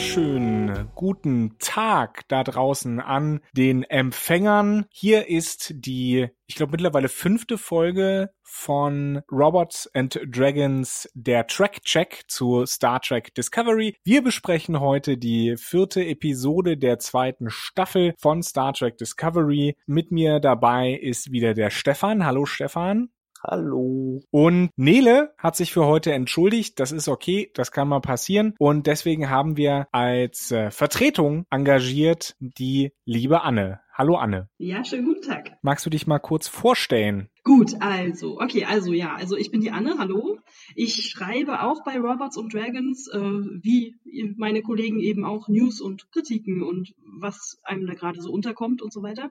Wunderschönen guten Tag da draußen an den Empfängern. Hier ist die, ich glaube mittlerweile fünfte Folge von Robots and Dragons, der Track Check zu Star Trek Discovery. Wir besprechen heute die vierte Episode der zweiten Staffel von Star Trek Discovery. Mit mir dabei ist wieder der Stefan. Hallo Stefan. Hallo. Und Nele hat sich für heute entschuldigt. Das ist okay, das kann mal passieren. Und deswegen haben wir als äh, Vertretung engagiert die liebe Anne. Hallo Anne. Ja, schönen guten Tag. Magst du dich mal kurz vorstellen? Gut, also, okay, also ja, also ich bin die Anne, hallo. Ich schreibe auch bei Robots und Dragons, äh, wie meine Kollegen eben auch News und Kritiken und was einem da gerade so unterkommt und so weiter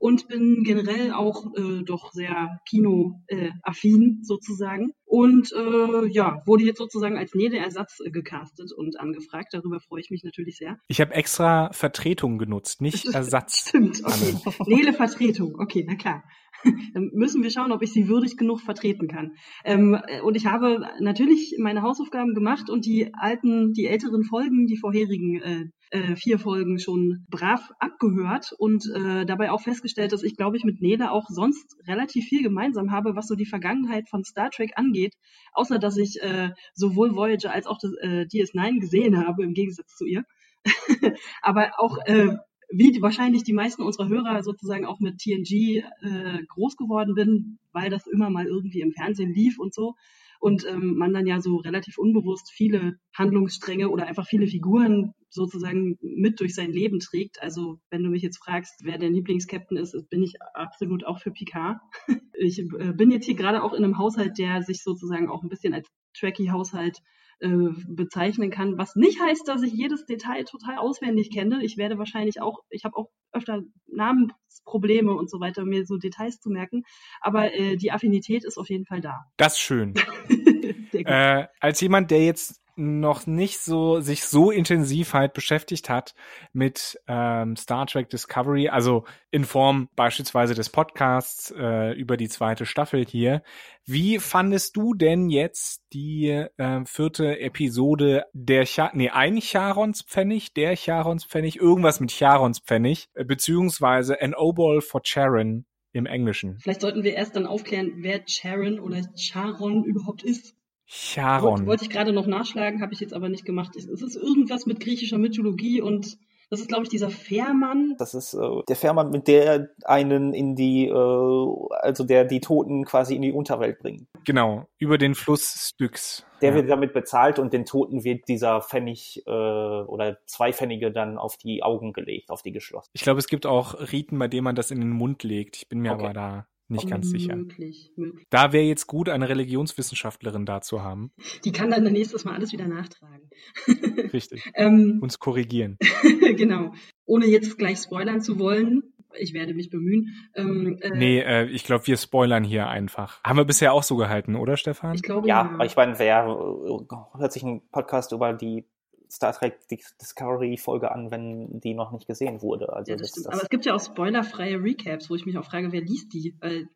und bin generell auch äh, doch sehr kinoaffin äh, sozusagen. Und äh, ja, wurde jetzt sozusagen als Nele-Ersatz äh, gecastet und angefragt. Darüber freue ich mich natürlich sehr. Ich habe extra Vertretung genutzt, nicht Ersatz. Stimmt, okay. Nele-Vertretung, okay, na klar. Dann müssen wir schauen, ob ich sie würdig genug vertreten kann. Ähm, und ich habe natürlich meine Hausaufgaben gemacht und die alten, die älteren Folgen, die vorherigen äh, äh, vier Folgen schon brav abgehört und äh, dabei auch festgestellt, dass ich, glaube ich, mit Nele auch sonst relativ viel gemeinsam habe, was so die Vergangenheit von Star Trek angeht, außer dass ich äh, sowohl Voyager als auch das, äh, DS9 gesehen habe, im Gegensatz zu ihr. Aber auch äh, wie wahrscheinlich die meisten unserer Hörer sozusagen auch mit TNG äh, groß geworden bin, weil das immer mal irgendwie im Fernsehen lief und so. Und ähm, man dann ja so relativ unbewusst viele Handlungsstränge oder einfach viele Figuren sozusagen mit durch sein Leben trägt. Also wenn du mich jetzt fragst, wer der Lieblingskapitän ist, bin ich absolut auch für Picard. Ich äh, bin jetzt hier gerade auch in einem Haushalt, der sich sozusagen auch ein bisschen als Tracky-Haushalt bezeichnen kann, was nicht heißt, dass ich jedes Detail total auswendig kenne. Ich werde wahrscheinlich auch, ich habe auch öfter Namensprobleme und so weiter, mir so Details zu merken, aber äh, die Affinität ist auf jeden Fall da. Das ist schön. äh, als jemand, der jetzt noch nicht so sich so intensiv halt beschäftigt hat mit ähm, Star Trek Discovery, also in Form beispielsweise des Podcasts äh, über die zweite Staffel hier. Wie fandest du denn jetzt die äh, vierte Episode der Cha nee, ein Charons-Pfennig, der Charons-Pfennig, irgendwas mit Charons-Pfennig, äh, beziehungsweise An Obol for Charon im Englischen? Vielleicht sollten wir erst dann aufklären, wer Charon oder Charon überhaupt ist. Charon. Wollte ich gerade noch nachschlagen, habe ich jetzt aber nicht gemacht. Es ist irgendwas mit griechischer Mythologie und das ist, glaube ich, dieser Fährmann. Das ist äh, der Fährmann, mit der einen in die, äh, also der die Toten quasi in die Unterwelt bringt. Genau, über den Fluss Styx. Der ja. wird damit bezahlt und den Toten wird dieser Pfennig äh, oder zwei Pfennige dann auf die Augen gelegt, auf die geschlossen. Ich glaube, es gibt auch Riten, bei denen man das in den Mund legt. Ich bin mir okay. aber da nicht ganz sicher. Möglich, möglich. Da wäre jetzt gut, eine Religionswissenschaftlerin da zu haben. Die kann dann nächstes Mal alles wieder nachtragen. Richtig. ähm, Uns korrigieren. genau. Ohne jetzt gleich spoilern zu wollen, ich werde mich bemühen. Ähm, äh, nee, äh, ich glaube, wir spoilern hier einfach. Haben wir bisher auch so gehalten, oder Stefan? Ich glaube ja. Ja, ich meine, wer äh, hört sich einen Podcast über die Star Trek Discovery Folge an, wenn die noch nicht gesehen wurde. Also ja, das das, das Aber es gibt ja auch spoilerfreie Recaps, wo ich mich auch frage, wer liest die? Weil,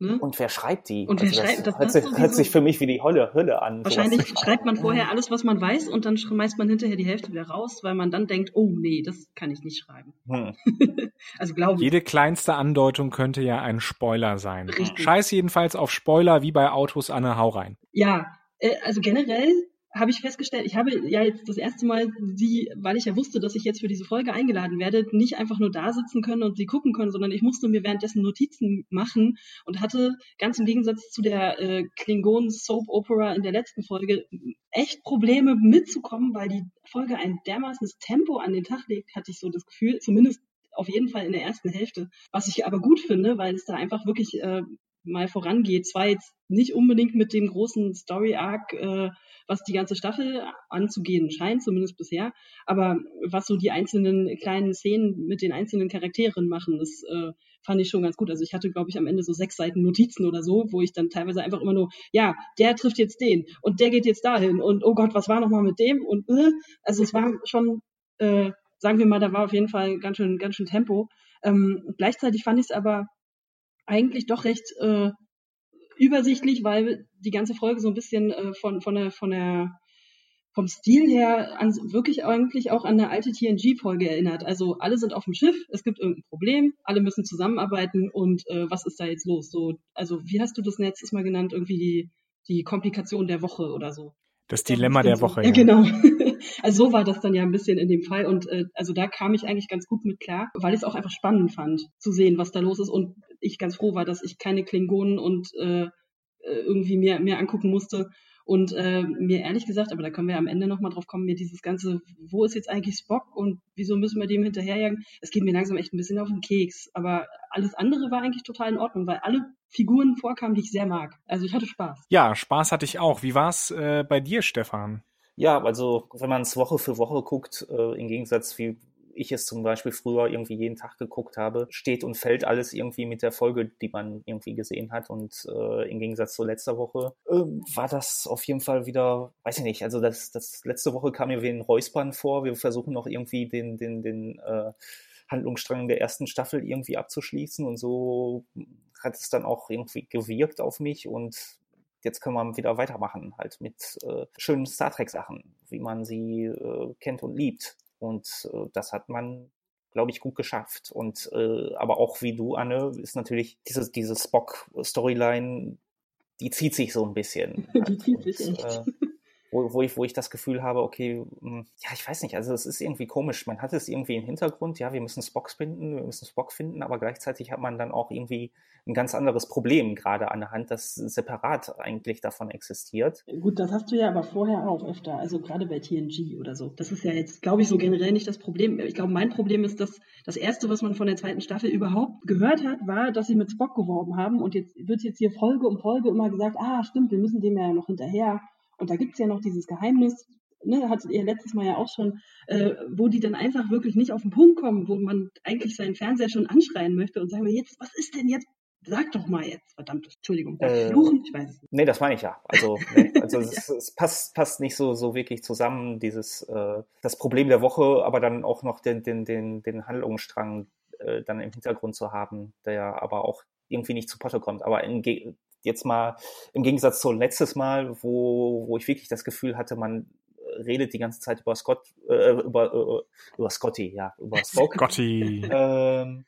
ne? Und wer schreibt die? Und wer also schreibt das? Hört, sich, hört sich für mich wie die Hölle, Hölle an. Wahrscheinlich schreibt man vorher alles, was man weiß, und dann schmeißt man hinterher die Hälfte wieder raus, weil man dann denkt, oh nee, das kann ich nicht schreiben. Hm. also glaube ich. Jede kleinste Andeutung könnte ja ein Spoiler sein. Richtig. Scheiß jedenfalls auf Spoiler wie bei Autos Anne Hau rein. Ja, äh, also generell habe ich festgestellt, ich habe ja jetzt das erste Mal sie, weil ich ja wusste, dass ich jetzt für diese Folge eingeladen werde, nicht einfach nur da sitzen können und sie gucken können, sondern ich musste mir währenddessen Notizen machen und hatte ganz im Gegensatz zu der äh, Klingon Soap Opera in der letzten Folge echt Probleme mitzukommen, weil die Folge ein dermaßenes Tempo an den Tag legt, hatte ich so das Gefühl, zumindest auf jeden Fall in der ersten Hälfte, was ich aber gut finde, weil es da einfach wirklich äh, mal vorangeht. Zwar jetzt nicht unbedingt mit dem großen Story-Arc, äh, was die ganze Staffel anzugehen scheint, zumindest bisher, aber was so die einzelnen kleinen Szenen mit den einzelnen Charakteren machen, das äh, fand ich schon ganz gut. Also ich hatte, glaube ich, am Ende so sechs Seiten Notizen oder so, wo ich dann teilweise einfach immer nur, ja, der trifft jetzt den und der geht jetzt dahin und oh Gott, was war nochmal mit dem? Und äh, also es war schon, äh, sagen wir mal, da war auf jeden Fall ganz schön, ganz schön Tempo. Ähm, gleichzeitig fand ich es aber eigentlich doch recht äh, übersichtlich, weil die ganze Folge so ein bisschen äh, von, von der, von der vom Stil her an, wirklich eigentlich auch an eine alte TNG-Folge erinnert. Also alle sind auf dem Schiff, es gibt irgendein Problem, alle müssen zusammenarbeiten und äh, was ist da jetzt los? So, also wie hast du das letztes Mal genannt? Irgendwie die, die Komplikation der Woche oder so. Das Dilemma der Woche. Ja, genau. Also so war das dann ja ein bisschen in dem Fall und äh, also da kam ich eigentlich ganz gut mit klar, weil ich es auch einfach spannend fand zu sehen, was da los ist und ich ganz froh war, dass ich keine Klingonen und äh, äh irgendwie mehr mehr angucken musste und äh, mir ehrlich gesagt, aber da können wir am Ende nochmal drauf kommen, mir dieses ganze, wo ist jetzt eigentlich Spock und wieso müssen wir dem hinterherjagen? Es geht mir langsam echt ein bisschen auf den Keks. Aber alles andere war eigentlich total in Ordnung, weil alle Figuren vorkamen, die ich sehr mag. Also ich hatte Spaß. Ja, Spaß hatte ich auch. Wie war's äh, bei dir, Stefan? Ja, also wenn man es Woche für Woche guckt, äh, im Gegensatz wie ich es zum Beispiel früher irgendwie jeden Tag geguckt habe, steht und fällt alles irgendwie mit der Folge, die man irgendwie gesehen hat. Und äh, im Gegensatz zu letzter Woche äh, war das auf jeden Fall wieder, weiß ich nicht, also das, das letzte Woche kam mir wie ein Räuspern vor. Wir versuchen noch irgendwie den, den, den äh, Handlungsstrang der ersten Staffel irgendwie abzuschließen und so hat es dann auch irgendwie gewirkt auf mich und jetzt können wir wieder weitermachen, halt mit äh, schönen Star Trek Sachen, wie man sie äh, kennt und liebt. Und äh, das hat man, glaube ich, gut geschafft. Und äh, aber auch wie du, Anne, ist natürlich diese, diese Spock-Storyline, die zieht sich so ein bisschen. die zieht sich echt. Äh, wo, wo, ich, wo ich das Gefühl habe, okay, hm, ja, ich weiß nicht, also es ist irgendwie komisch. Man hat es irgendwie im Hintergrund, ja, wir müssen Spock finden, wir müssen Spock finden, aber gleichzeitig hat man dann auch irgendwie ein ganz anderes Problem gerade an der Hand, das separat eigentlich davon existiert. Gut, das hast du ja aber vorher auch öfter, also gerade bei TNG oder so. Das ist ja jetzt, glaube ich, so generell nicht das Problem. Ich glaube, mein Problem ist, dass das erste, was man von der zweiten Staffel überhaupt gehört hat, war, dass sie mit Spock geworben haben und jetzt wird jetzt hier Folge um Folge immer gesagt, ah, stimmt, wir müssen dem ja noch hinterher und da gibt's ja noch dieses Geheimnis, ne, hattet ihr letztes Mal ja auch schon, äh, wo die dann einfach wirklich nicht auf den Punkt kommen, wo man eigentlich seinen Fernseher schon anschreien möchte und sagen wir jetzt, was ist denn jetzt? Sag doch mal jetzt, verdammt, Entschuldigung, äh, fluchen? Ich weiß es nicht. Nee, das meine ich ja. Also, nee, also es, es, passt, passt nicht so, so wirklich zusammen, dieses äh, das Problem der Woche, aber dann auch noch den, den, den, den Handlungsstrang äh, dann im Hintergrund zu haben, der aber auch irgendwie nicht zu Potte kommt. Aber in, jetzt mal im Gegensatz zu letztes Mal, wo, wo ich wirklich das Gefühl hatte, man redet die ganze Zeit über Scott, äh, über, äh, über Scotty, ja, über Spock. Scotty. Ähm,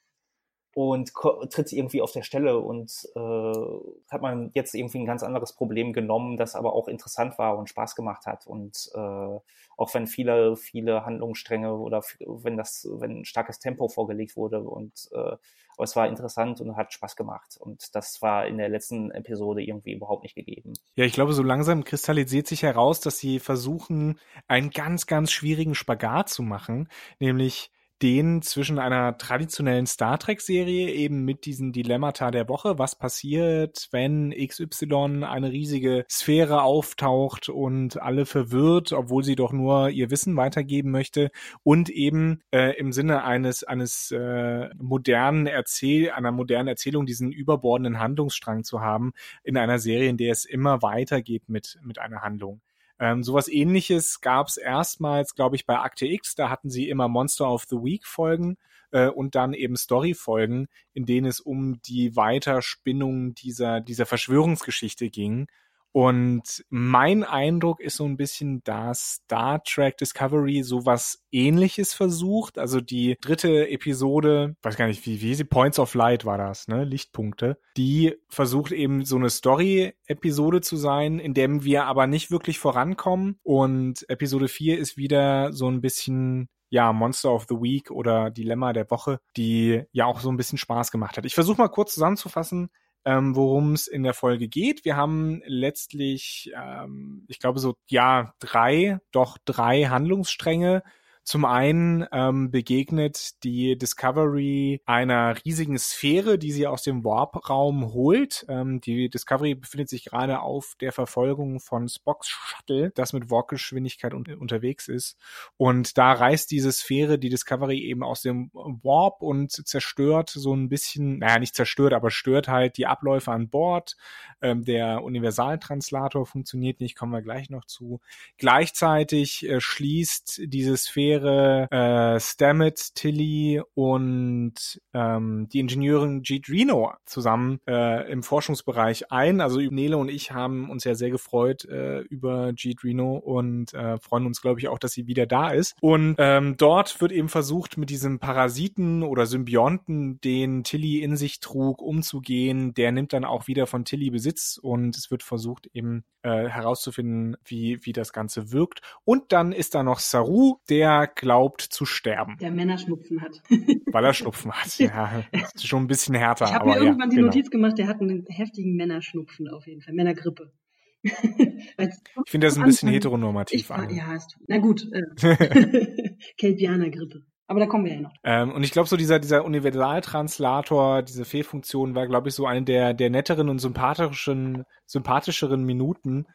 und tritt irgendwie auf der Stelle und äh, hat man jetzt irgendwie ein ganz anderes Problem genommen, das aber auch interessant war und Spaß gemacht hat und äh, auch wenn viele viele Handlungsstränge oder wenn das wenn ein starkes Tempo vorgelegt wurde und äh, aber es war interessant und hat Spaß gemacht und das war in der letzten Episode irgendwie überhaupt nicht gegeben. Ja, ich glaube, so langsam kristallisiert sich heraus, dass sie versuchen, einen ganz ganz schwierigen Spagat zu machen, nämlich den zwischen einer traditionellen Star Trek-Serie eben mit diesen Dilemmata der Woche, was passiert, wenn XY eine riesige Sphäre auftaucht und alle verwirrt, obwohl sie doch nur ihr Wissen weitergeben möchte und eben äh, im Sinne eines eines äh, modernen Erzähl einer modernen Erzählung diesen überbordenden Handlungsstrang zu haben in einer Serie, in der es immer weitergeht mit mit einer Handlung. Ähm, sowas ähnliches gab es erstmals, glaube ich, bei Akte X. Da hatten sie immer Monster of the Week Folgen äh, und dann eben Story-Folgen, in denen es um die Weiterspinnung dieser, dieser Verschwörungsgeschichte ging. Und mein Eindruck ist so ein bisschen, dass Star Trek Discovery sowas ähnliches versucht. Also die dritte Episode, weiß gar nicht, wie, wie sie Points of Light war das, ne? Lichtpunkte. Die versucht eben so eine Story-Episode zu sein, in dem wir aber nicht wirklich vorankommen. Und Episode 4 ist wieder so ein bisschen ja, Monster of the Week oder Dilemma der Woche, die ja auch so ein bisschen Spaß gemacht hat. Ich versuche mal kurz zusammenzufassen ähm, worum es in der Folge geht. Wir haben letztlich, ähm, ich glaube, so ja drei, doch drei Handlungsstränge zum einen ähm, begegnet die Discovery einer riesigen Sphäre, die sie aus dem Warp-Raum holt. Ähm, die Discovery befindet sich gerade auf der Verfolgung von Spocks Shuttle, das mit Warp-Geschwindigkeit un unterwegs ist. Und da reißt diese Sphäre die Discovery eben aus dem Warp und zerstört so ein bisschen, naja, nicht zerstört, aber stört halt die Abläufe an Bord. Ähm, der Universaltranslator funktioniert nicht, kommen wir gleich noch zu. Gleichzeitig äh, schließt diese Sphäre Charaktere äh, Stamets, Tilly und ähm, die Ingenieurin Reno zusammen äh, im Forschungsbereich ein. Also Nele und ich haben uns ja sehr gefreut äh, über Reno und äh, freuen uns, glaube ich, auch, dass sie wieder da ist. Und ähm, dort wird eben versucht, mit diesem Parasiten oder Symbionten, den Tilly in sich trug, umzugehen. Der nimmt dann auch wieder von Tilly Besitz und es wird versucht, eben äh, herauszufinden, wie, wie das Ganze wirkt. Und dann ist da noch Saru, der glaubt zu sterben. Der Männerschnupfen hat. Weil er Schnupfen hat. Ja, ist schon ein bisschen härter. Ich habe mir irgendwann ja, die genau. Notiz gemacht, der hat einen heftigen Männerschnupfen auf jeden Fall. Männergrippe. ich finde das ein bisschen heteronormativ ich, an. Ja, du. Na gut. Äh, Kelpianer-Grippe. Aber da kommen wir ja noch. Ähm, und ich glaube, so dieser, dieser Universaltranslator, diese Fehlfunktion war, glaube ich, so eine der, der netteren und sympathischen, sympathischeren Minuten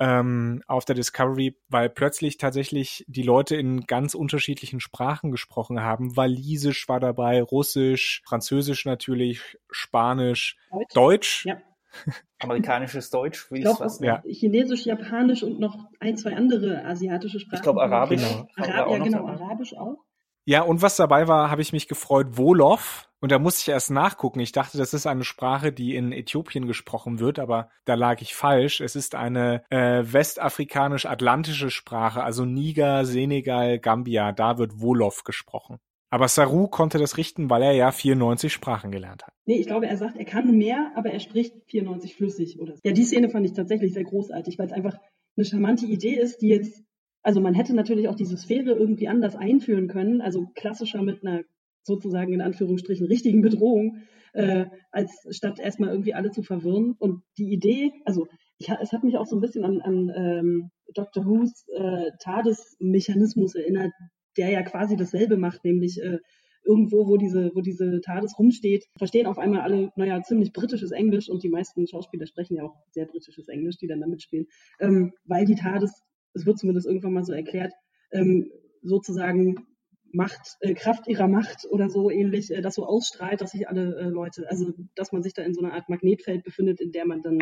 ähm, auf der Discovery, weil plötzlich tatsächlich die Leute in ganz unterschiedlichen Sprachen gesprochen haben. Walisisch war dabei, Russisch, Französisch natürlich, Spanisch, Deutsch. Deutsch. Ja. Amerikanisches Deutsch, wie ich glaub, was? Ja. Chinesisch, Japanisch und noch ein, zwei andere asiatische Sprachen. Ich glaube Arabisch. Genau. Arab, ja, genau, Arabisch auch. Ja, und was dabei war, habe ich mich gefreut, Wolof. Und da musste ich erst nachgucken. Ich dachte, das ist eine Sprache, die in Äthiopien gesprochen wird, aber da lag ich falsch. Es ist eine äh, westafrikanisch-atlantische Sprache, also Niger, Senegal, Gambia. Da wird Wolof gesprochen. Aber Saru konnte das richten, weil er ja 94 Sprachen gelernt hat. Nee, ich glaube, er sagt, er kann mehr, aber er spricht 94 flüssig. Oder so. Ja, die Szene fand ich tatsächlich sehr großartig, weil es einfach eine charmante Idee ist, die jetzt also man hätte natürlich auch diese Sphäre irgendwie anders einführen können, also klassischer mit einer sozusagen in Anführungsstrichen richtigen Bedrohung, äh, als statt erstmal irgendwie alle zu verwirren. Und die Idee, also ich, es hat mich auch so ein bisschen an, an ähm, Dr. Who's äh, TARDIS-Mechanismus erinnert, der ja quasi dasselbe macht, nämlich äh, irgendwo, wo diese, wo diese TARDIS rumsteht, verstehen auf einmal alle, naja, ziemlich britisches Englisch und die meisten Schauspieler sprechen ja auch sehr britisches Englisch, die dann da mitspielen, ähm, weil die TARDIS es wird zumindest irgendwann mal so erklärt, ähm, sozusagen Macht, äh, Kraft ihrer Macht oder so ähnlich, äh, das so ausstrahlt, dass sich alle äh, Leute, also dass man sich da in so einer Art Magnetfeld befindet, in der man dann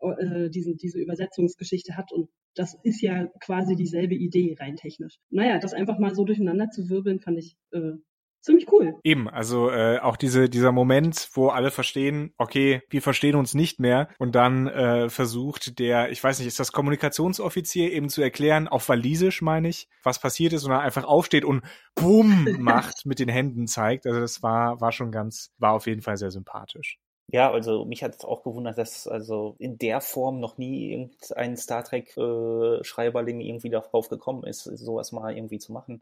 äh, diesen, diese Übersetzungsgeschichte hat. Und das ist ja quasi dieselbe Idee rein technisch. Naja, das einfach mal so durcheinander zu wirbeln, fand ich äh, ziemlich cool. Eben, also äh, auch diese, dieser Moment, wo alle verstehen, okay, wir verstehen uns nicht mehr und dann äh, versucht der, ich weiß nicht, ist das Kommunikationsoffizier eben zu erklären, auf Walisisch meine ich, was passiert ist und er einfach aufsteht und Bumm macht, mit den Händen zeigt. Also das war, war schon ganz, war auf jeden Fall sehr sympathisch. Ja, also mich hat es auch gewundert, dass also in der Form noch nie irgendein Star Trek äh, Schreiberling irgendwie darauf gekommen ist, sowas mal irgendwie zu machen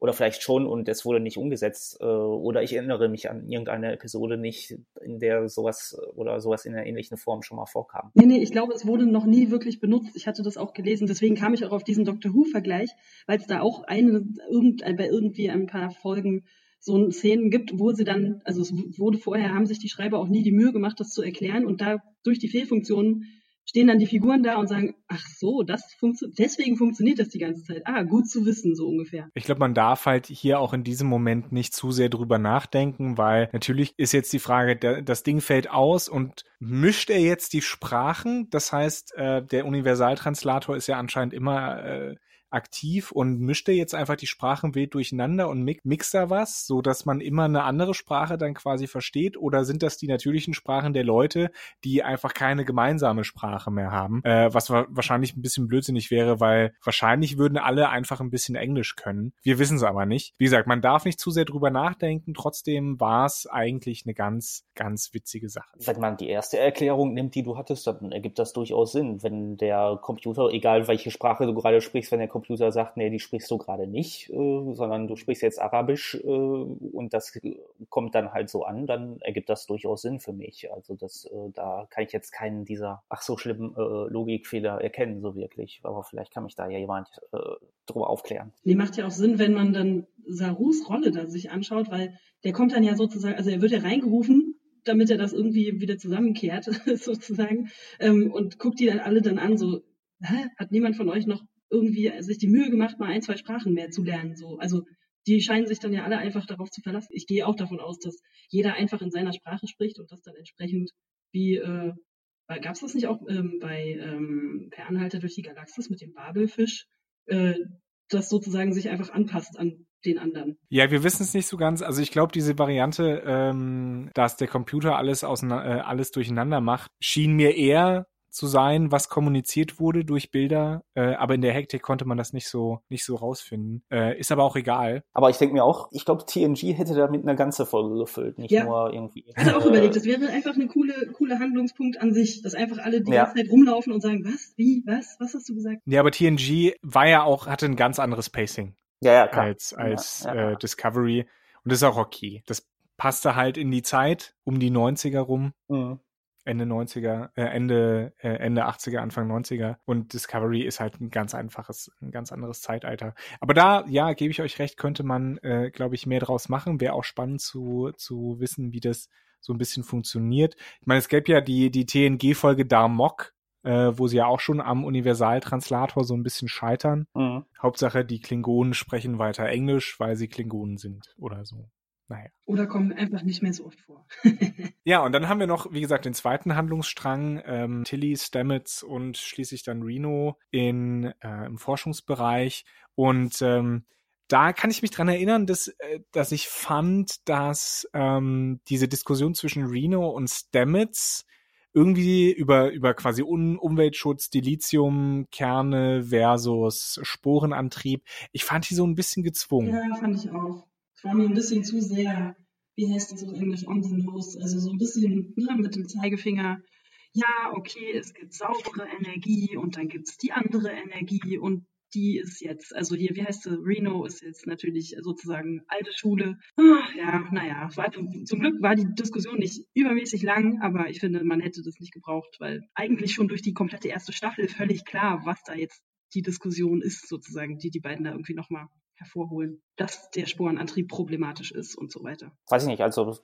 oder vielleicht schon und es wurde nicht umgesetzt. Äh, oder ich erinnere mich an irgendeine Episode nicht, in der sowas oder sowas in einer ähnlichen Form schon mal vorkam. Nee, nee, ich glaube, es wurde noch nie wirklich benutzt. Ich hatte das auch gelesen, deswegen kam ich auch auf diesen Doctor Who-Vergleich, weil es da auch eine, irgend, bei irgendwie ein paar Folgen so Szenen gibt, wo sie dann, also es wurde vorher, haben sich die Schreiber auch nie die Mühe gemacht, das zu erklären und da durch die Fehlfunktionen stehen dann die Figuren da und sagen, ach so, das funktioniert, deswegen funktioniert das die ganze Zeit. Ah, gut zu wissen, so ungefähr. Ich glaube, man darf halt hier auch in diesem Moment nicht zu sehr drüber nachdenken, weil natürlich ist jetzt die Frage, das Ding fällt aus und mischt er jetzt die Sprachen? Das heißt, äh, der Universaltranslator ist ja anscheinend immer äh, aktiv und mischt er jetzt einfach die Sprachen wild durcheinander und mixt da was, so dass man immer eine andere Sprache dann quasi versteht? Oder sind das die natürlichen Sprachen der Leute, die einfach keine gemeinsame Sprache mehr haben? Äh, was wahrscheinlich ein bisschen blödsinnig wäre, weil wahrscheinlich würden alle einfach ein bisschen Englisch können. Wir wissen es aber nicht. Wie gesagt, man darf nicht zu sehr drüber nachdenken. Trotzdem war es eigentlich eine ganz, ganz witzige Sache. Wenn man die erste Erklärung nimmt, die du hattest, dann ergibt das durchaus Sinn. Wenn der Computer, egal welche Sprache du gerade sprichst, wenn der Computer sagt, nee, die sprichst du gerade nicht, äh, sondern du sprichst jetzt Arabisch äh, und das kommt dann halt so an, dann ergibt das durchaus Sinn für mich. Also das, äh, da kann ich jetzt keinen dieser ach so schlimmen äh, Logikfehler erkennen, so wirklich. Aber vielleicht kann mich da ja jemand äh, drüber aufklären. Nee, macht ja auch Sinn, wenn man dann Sarus Rolle da sich anschaut, weil der kommt dann ja sozusagen, also er wird ja reingerufen damit er das irgendwie wieder zusammenkehrt, sozusagen, ähm, und guckt die dann alle dann an, so, hä, hat niemand von euch noch irgendwie sich die Mühe gemacht, mal ein, zwei Sprachen mehr zu lernen. So. Also die scheinen sich dann ja alle einfach darauf zu verlassen. Ich gehe auch davon aus, dass jeder einfach in seiner Sprache spricht und das dann entsprechend wie, äh, gab es das nicht auch ähm, bei ähm, Per Anhalter durch die Galaxis mit dem Babelfisch? Äh, das sozusagen sich einfach anpasst an den anderen. Ja, wir wissen es nicht so ganz. Also ich glaube, diese Variante, ähm, dass der Computer alles, auseinander, äh, alles durcheinander macht, schien mir eher zu sein, was kommuniziert wurde durch Bilder, äh, aber in der Hektik konnte man das nicht so nicht so rausfinden. Äh, ist aber auch egal. Aber ich denke mir auch, ich glaube, TNG hätte damit eine ganze Folge gefüllt, nicht ja. nur irgendwie. Ich hatte auch äh, überlegt, das wäre einfach eine coole coole Handlungspunkt an sich, dass einfach alle die ja. ganze Zeit rumlaufen und sagen, was, wie, was, was hast du gesagt? Ja, aber TNG war ja auch hatte ein ganz anderes Pacing. Ja, ja, klar. Als als ja, ja, äh, Discovery und das ist auch okay. Das passte halt in die Zeit um die 90er rum. Mhm. Ende 90er, äh, Ende, äh, Ende 80er, Anfang 90er. Und Discovery ist halt ein ganz einfaches, ein ganz anderes Zeitalter. Aber da, ja, gebe ich euch recht, könnte man, äh, glaube ich, mehr draus machen. Wäre auch spannend zu, zu wissen, wie das so ein bisschen funktioniert. Ich meine, es gäbe ja die, die TNG-Folge Darmok, äh, wo sie ja auch schon am Universaltranslator so ein bisschen scheitern. Mhm. Hauptsache, die Klingonen sprechen weiter Englisch, weil sie Klingonen sind oder so. Naja. Oder kommen einfach nicht mehr so oft vor. ja, und dann haben wir noch, wie gesagt, den zweiten Handlungsstrang, ähm, Tilly, Stamets und schließlich dann Reno in, äh, im Forschungsbereich. Und ähm, da kann ich mich dran erinnern, dass, äh, dass ich fand, dass ähm, diese Diskussion zwischen Reno und Stamets irgendwie über, über quasi Un Umweltschutz, Dilithiumkerne versus Sporenantrieb, ich fand die so ein bisschen gezwungen. Ja, fand ich auch. War mir ein bisschen zu sehr, wie heißt das auf Englisch, on the nose, also so ein bisschen ne, mit dem Zeigefinger. Ja, okay, es gibt saubere Energie und dann gibt es die andere Energie und die ist jetzt, also hier, wie heißt sie, Reno ist jetzt natürlich sozusagen alte Schule. Ach, ja, naja, zum Glück war die Diskussion nicht übermäßig lang, aber ich finde, man hätte das nicht gebraucht, weil eigentlich schon durch die komplette erste Staffel völlig klar, was da jetzt die Diskussion ist, sozusagen, die die beiden da irgendwie nochmal hervorholen, dass der Sporenantrieb problematisch ist und so weiter. Weiß ich nicht, also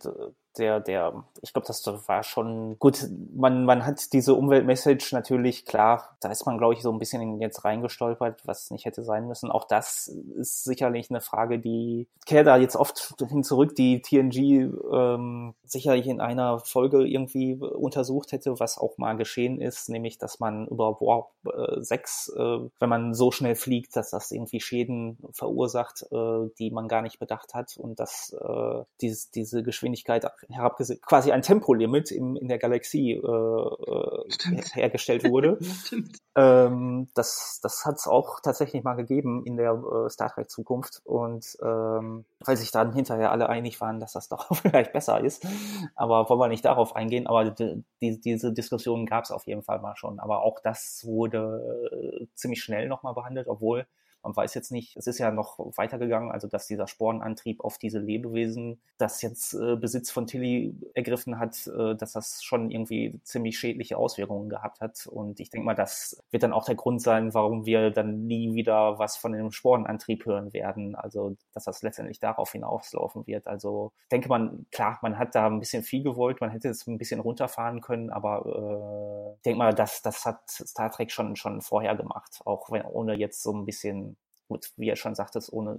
der, der, ich glaube, das war schon gut. Man, man hat diese Umweltmessage natürlich, klar, da ist man, glaube ich, so ein bisschen jetzt reingestolpert, was nicht hätte sein müssen. Auch das ist sicherlich eine Frage, die kehrt da jetzt oft hin zurück, die TNG ähm, sicherlich in einer Folge irgendwie untersucht hätte, was auch mal geschehen ist, nämlich, dass man über Warp äh, 6, äh, wenn man so schnell fliegt, dass das irgendwie Schäden verursacht, äh, die man gar nicht bedacht hat und dass äh, dieses, diese Geschwindigkeit herabgesetzt, quasi ein Tempolimit im, in der Galaxie äh, äh hergestellt wurde. ähm, das das hat es auch tatsächlich mal gegeben in der äh, Star Trek Zukunft und ähm, weil sich dann hinterher alle einig waren, dass das doch vielleicht besser ist. Aber wollen wir nicht darauf eingehen, aber die, die, diese Diskussion gab es auf jeden Fall mal schon. Aber auch das wurde äh, ziemlich schnell nochmal behandelt, obwohl man weiß jetzt nicht, es ist ja noch weitergegangen, also dass dieser Sporenantrieb auf diese Lebewesen, das jetzt äh, Besitz von Tilly ergriffen hat, äh, dass das schon irgendwie ziemlich schädliche Auswirkungen gehabt hat. Und ich denke mal, das wird dann auch der Grund sein, warum wir dann nie wieder was von dem Sporenantrieb hören werden. Also, dass das letztendlich darauf hinauslaufen wird. Also, ich denke man, klar, man hat da ein bisschen viel gewollt, man hätte es ein bisschen runterfahren können, aber äh, ich denke mal, das, das hat Star Trek schon, schon vorher gemacht, auch wenn, ohne jetzt so ein bisschen gut, wie er schon sagte, ohne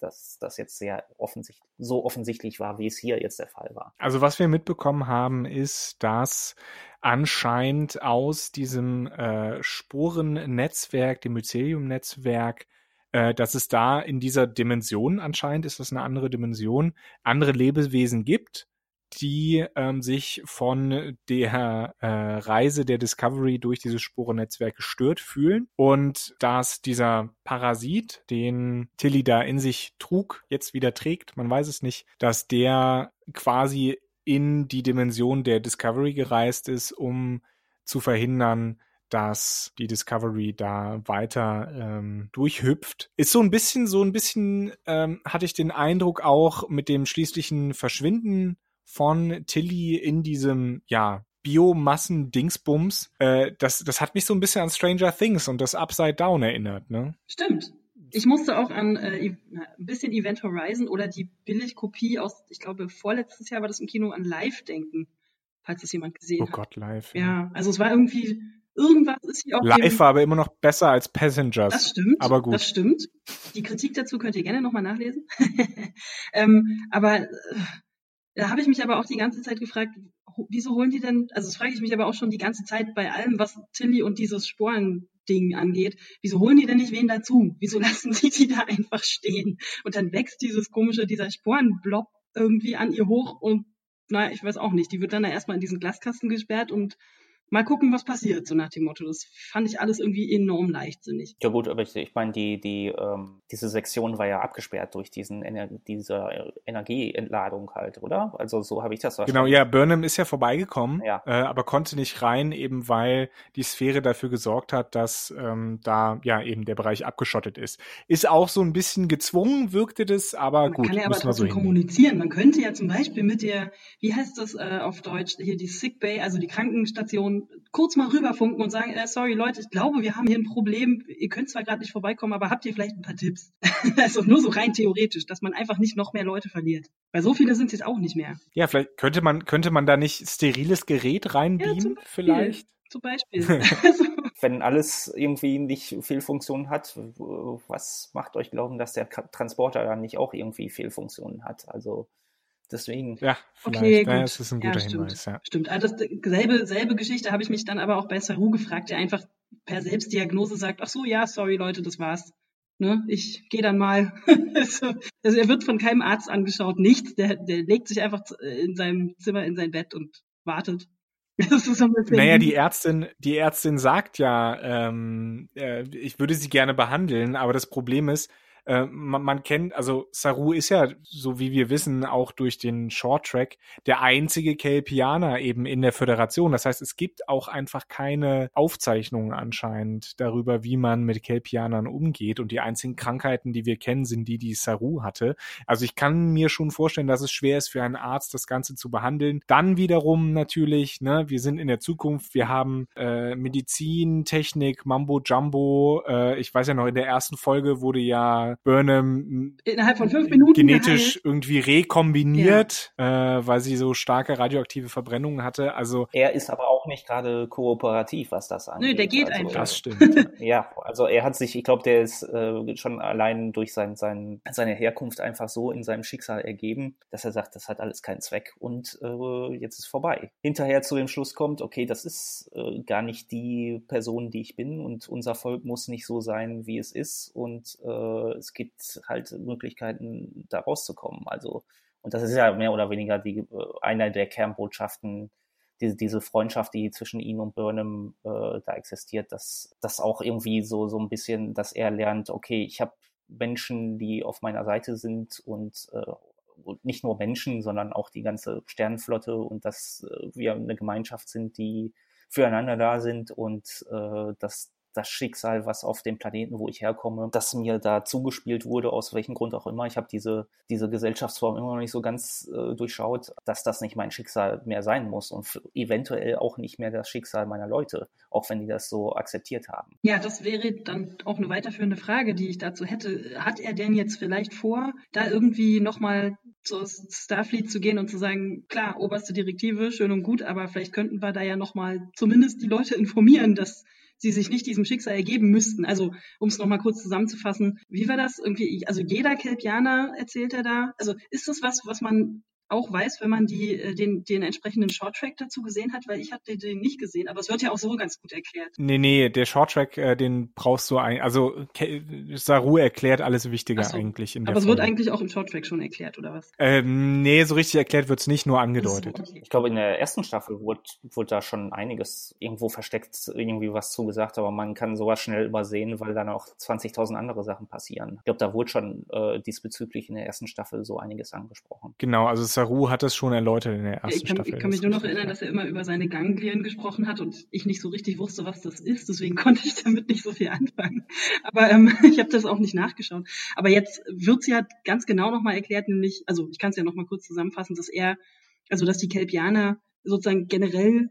dass das jetzt sehr offensichtlich, so offensichtlich war, wie es hier jetzt der Fall war. Also was wir mitbekommen haben, ist, dass anscheinend aus diesem äh, Sporennetzwerk, dem Mycelium-Netzwerk, äh, dass es da in dieser Dimension, anscheinend ist das eine andere Dimension, andere Lebewesen gibt, die ähm, sich von der äh, Reise der Discovery durch dieses Sporennetzwerk gestört fühlen und dass dieser Parasit, den Tilly da in sich trug, jetzt wieder trägt, man weiß es nicht, dass der quasi in die Dimension der Discovery gereist ist, um zu verhindern, dass die Discovery da weiter ähm, durchhüpft. Ist so ein bisschen, so ein bisschen ähm, hatte ich den Eindruck auch mit dem schließlichen Verschwinden von Tilly in diesem, ja, Biomassen-Dingsbums, äh, das, das hat mich so ein bisschen an Stranger Things und das Upside Down erinnert, ne? Stimmt. Ich musste auch an äh, ein bisschen Event Horizon oder die Billigkopie aus, ich glaube, vorletztes Jahr war das im Kino an Live denken, falls das jemand gesehen oh hat. Oh Gott, Live. Ja, ja, also es war irgendwie, irgendwas ist hier auch. Live war aber immer noch besser als Passengers. Das stimmt. Aber gut. Das stimmt. Die Kritik dazu könnt ihr gerne nochmal nachlesen. ähm, aber äh, da habe ich mich aber auch die ganze Zeit gefragt, wieso holen die denn, also das frage ich mich aber auch schon die ganze Zeit bei allem, was Tilly und dieses Sporending Ding angeht, wieso holen die denn nicht wen dazu? Wieso lassen sie die da einfach stehen? Und dann wächst dieses komische, dieser Sporenblob irgendwie an ihr hoch und naja, ich weiß auch nicht. Die wird dann da erstmal in diesen Glaskasten gesperrt und mal gucken, was passiert, so nach dem Motto. Das fand ich alles irgendwie enorm leichtsinnig. Ja gut, aber ich, ich meine, die, die, ähm, diese Sektion war ja abgesperrt durch diesen Ener diese Energieentladung halt, oder? Also so habe ich das verstanden. Genau, ja, Burnham ist ja vorbeigekommen, ja. Äh, aber konnte nicht rein, eben weil die Sphäre dafür gesorgt hat, dass ähm, da ja eben der Bereich abgeschottet ist. Ist auch so ein bisschen gezwungen, wirkte das, aber Man gut. Man kann ja aber trotzdem so kommunizieren. Man könnte ja zum Beispiel mit der, wie heißt das äh, auf Deutsch, hier die Sick Bay, also die Krankenstation kurz mal rüberfunken und sagen, äh, sorry Leute, ich glaube, wir haben hier ein Problem. Ihr könnt zwar gerade nicht vorbeikommen, aber habt ihr vielleicht ein paar Tipps? also nur so rein theoretisch, dass man einfach nicht noch mehr Leute verliert. Weil so viele sind es jetzt auch nicht mehr. Ja, vielleicht könnte man, könnte man da nicht steriles Gerät reinbeamen, ja, vielleicht? Zum Beispiel. Also Wenn alles irgendwie nicht Fehlfunktionen hat, was macht euch glauben, dass der Transporter dann nicht auch irgendwie Fehlfunktionen hat? Also Deswegen. Ja, okay, gut. das ist ein guter ja, stimmt, Hinweis. Ja. Stimmt. Also das, selbe, selbe Geschichte habe ich mich dann aber auch bei Saru gefragt, der einfach per Selbstdiagnose sagt, ach so, ja, sorry Leute, das war's. Ne, ich gehe dann mal. also, also er wird von keinem Arzt angeschaut, nichts. Der, der legt sich einfach in seinem Zimmer in sein Bett und wartet. Das ist so ein bisschen naja, die Ärztin, die Ärztin sagt ja, ähm, äh, ich würde sie gerne behandeln, aber das Problem ist, äh, man, man, kennt, also Saru ist ja, so wie wir wissen, auch durch den Short Track der einzige Kelpianer eben in der Föderation. Das heißt, es gibt auch einfach keine Aufzeichnungen anscheinend darüber, wie man mit Kelpianern umgeht. Und die einzigen Krankheiten, die wir kennen, sind die, die Saru hatte. Also ich kann mir schon vorstellen, dass es schwer ist für einen Arzt, das Ganze zu behandeln. Dann wiederum natürlich, ne, wir sind in der Zukunft, wir haben äh, Medizin, Technik, Mambo Jumbo. Äh, ich weiß ja noch, in der ersten Folge wurde ja Burnham innerhalb von fünf Minuten genetisch geheilt. irgendwie rekombiniert, ja. äh, weil sie so starke radioaktive Verbrennungen hatte. Also er ist aber auch nicht gerade kooperativ, was das angeht. Nö, der geht also, einfach. Das stimmt. ja, also er hat sich, ich glaube, der ist äh, schon allein durch sein, sein, seine Herkunft einfach so in seinem Schicksal ergeben, dass er sagt, das hat alles keinen Zweck und äh, jetzt ist vorbei. Hinterher zu dem Schluss kommt, okay, das ist äh, gar nicht die Person, die ich bin und unser Volk muss nicht so sein, wie es ist und äh, es gibt halt Möglichkeiten, da rauszukommen. Also, und das ist ja mehr oder weniger die, äh, eine der Kernbotschaften, diese, diese Freundschaft, die zwischen ihm und Burnham äh, da existiert, dass das auch irgendwie so, so ein bisschen, dass er lernt, okay, ich habe Menschen, die auf meiner Seite sind und, äh, und nicht nur Menschen, sondern auch die ganze Sternenflotte und dass äh, wir eine Gemeinschaft sind, die füreinander da sind und äh, dass das Schicksal, was auf dem Planeten, wo ich herkomme, das mir da zugespielt wurde, aus welchem Grund auch immer. Ich habe diese, diese Gesellschaftsform immer noch nicht so ganz äh, durchschaut, dass das nicht mein Schicksal mehr sein muss und eventuell auch nicht mehr das Schicksal meiner Leute, auch wenn die das so akzeptiert haben. Ja, das wäre dann auch eine weiterführende Frage, die ich dazu hätte. Hat er denn jetzt vielleicht vor, da irgendwie nochmal zur Starfleet zu gehen und zu sagen, klar, oberste Direktive, schön und gut, aber vielleicht könnten wir da ja nochmal zumindest die Leute informieren, dass sie sich nicht diesem Schicksal ergeben müssten. Also, um es nochmal kurz zusammenzufassen, wie war das irgendwie? Also jeder Kelpianer erzählt er da. Also ist das was, was man auch weiß, wenn man die, äh, den, den entsprechenden Shorttrack dazu gesehen hat, weil ich hatte den nicht gesehen, aber es wird ja auch so ganz gut erklärt. Nee, nee, der Shorttrack, äh, den brauchst du ein, also Saru erklärt alles Wichtige so. eigentlich in der Aber es Folge. wird eigentlich auch im Shorttrack schon erklärt, oder was? Ähm, nee, so richtig erklärt wird's nicht, nur angedeutet. So, okay. Ich glaube, in der ersten Staffel wurde, wurde da schon einiges irgendwo versteckt, irgendwie was zugesagt, aber man kann sowas schnell übersehen, weil dann auch 20.000 andere Sachen passieren. Ich glaube, da wurde schon äh, diesbezüglich in der ersten Staffel so einiges angesprochen. Genau, also Saru hat das schon erläutert in der ersten ich kann, Staffel. Ich kann mich nur noch erinnern, dass er immer über seine Ganglien gesprochen hat und ich nicht so richtig wusste, was das ist. Deswegen konnte ich damit nicht so viel anfangen. Aber ähm, ich habe das auch nicht nachgeschaut. Aber jetzt wird's ja ganz genau nochmal erklärt, nämlich, also ich kann es ja nochmal kurz zusammenfassen, dass er, also dass die Kelpianer sozusagen generell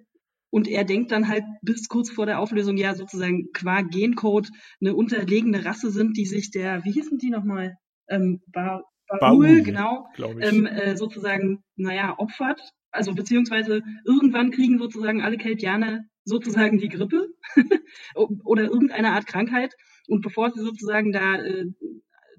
und er denkt dann halt bis kurz vor der Auflösung ja sozusagen qua Gencode eine unterlegene Rasse sind, die sich der, wie hießen die nochmal? Ähm, Bar Baul, genau, ähm, äh, sozusagen, naja, opfert. Also beziehungsweise irgendwann kriegen sozusagen alle Kelpianer sozusagen die Grippe oder irgendeine Art Krankheit. Und bevor sie sozusagen da äh,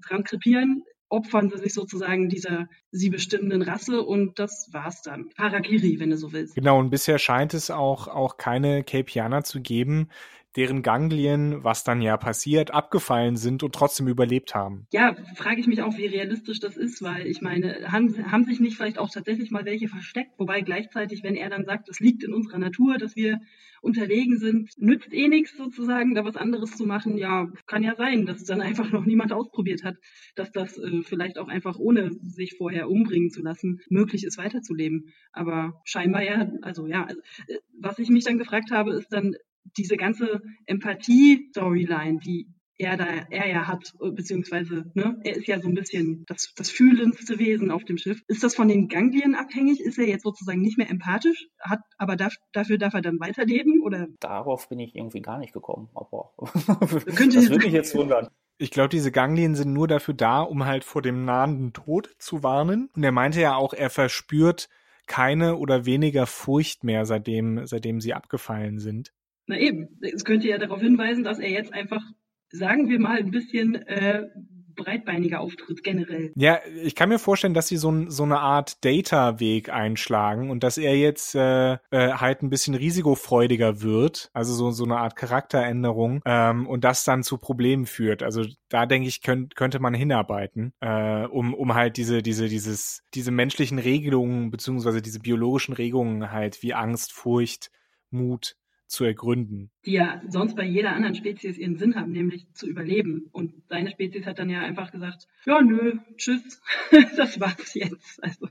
dran krepieren, opfern sie sich sozusagen dieser sie bestimmenden Rasse und das war's dann. Harakiri, wenn du so willst. Genau, und bisher scheint es auch, auch keine Kelpianer zu geben, deren Ganglien, was dann ja passiert, abgefallen sind und trotzdem überlebt haben. Ja, frage ich mich auch, wie realistisch das ist, weil ich meine, haben, haben sich nicht vielleicht auch tatsächlich mal welche versteckt, wobei gleichzeitig, wenn er dann sagt, es liegt in unserer Natur, dass wir unterlegen sind, nützt eh nichts sozusagen, da was anderes zu machen. Ja, kann ja sein, dass dann einfach noch niemand ausprobiert hat, dass das äh, vielleicht auch einfach ohne sich vorher umbringen zu lassen möglich ist, weiterzuleben. Aber scheinbar ja, also ja, also, äh, was ich mich dann gefragt habe, ist dann, diese ganze Empathie-Storyline, die er da, er ja hat, beziehungsweise, ne, er ist ja so ein bisschen das, das fühlendste Wesen auf dem Schiff. Ist das von den Ganglien abhängig? Ist er jetzt sozusagen nicht mehr empathisch, hat, aber darf, dafür darf er dann weiterleben, oder? Darauf bin ich irgendwie gar nicht gekommen, aber Könnte das würde mich jetzt wundern. Ich glaube, diese Ganglien sind nur dafür da, um halt vor dem nahenden Tod zu warnen. Und er meinte ja auch, er verspürt keine oder weniger Furcht mehr, seitdem, seitdem sie abgefallen sind. Na eben, es könnte ja darauf hinweisen, dass er jetzt einfach, sagen wir mal, ein bisschen äh, breitbeiniger auftritt generell. Ja, ich kann mir vorstellen, dass sie so, so eine Art Data-Weg einschlagen und dass er jetzt äh, äh, halt ein bisschen risikofreudiger wird, also so, so eine Art Charakteränderung ähm, und das dann zu Problemen führt. Also da denke ich, könnt, könnte man hinarbeiten, äh, um, um halt diese, diese, dieses, diese menschlichen Regelungen beziehungsweise diese biologischen Regungen halt wie Angst, Furcht, Mut zu ergründen. Die ja sonst bei jeder anderen Spezies ihren Sinn haben, nämlich zu überleben. Und seine Spezies hat dann ja einfach gesagt, ja, nö, tschüss, das war's jetzt. Also.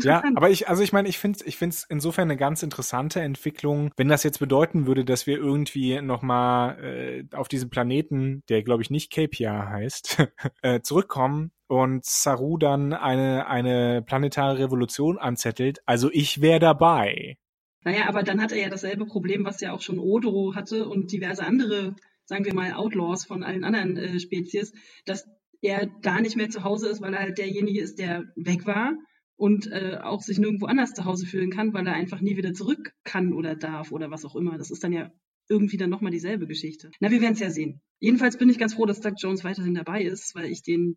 Ja, aber ich, also ich meine, ich finde es ich find's insofern eine ganz interessante Entwicklung, wenn das jetzt bedeuten würde, dass wir irgendwie nochmal äh, auf diesen Planeten, der glaube ich nicht Capia heißt, äh, zurückkommen und Saru dann eine, eine planetare Revolution anzettelt. Also ich wäre dabei. Naja, aber dann hat er ja dasselbe Problem, was ja auch schon Odo hatte und diverse andere, sagen wir mal, Outlaws von allen anderen äh, Spezies, dass er da nicht mehr zu Hause ist, weil er halt derjenige ist, der weg war und äh, auch sich nirgendwo anders zu Hause fühlen kann, weil er einfach nie wieder zurück kann oder darf oder was auch immer. Das ist dann ja irgendwie dann nochmal dieselbe Geschichte. Na, wir werden es ja sehen. Jedenfalls bin ich ganz froh, dass Doug Jones weiterhin dabei ist, weil ich den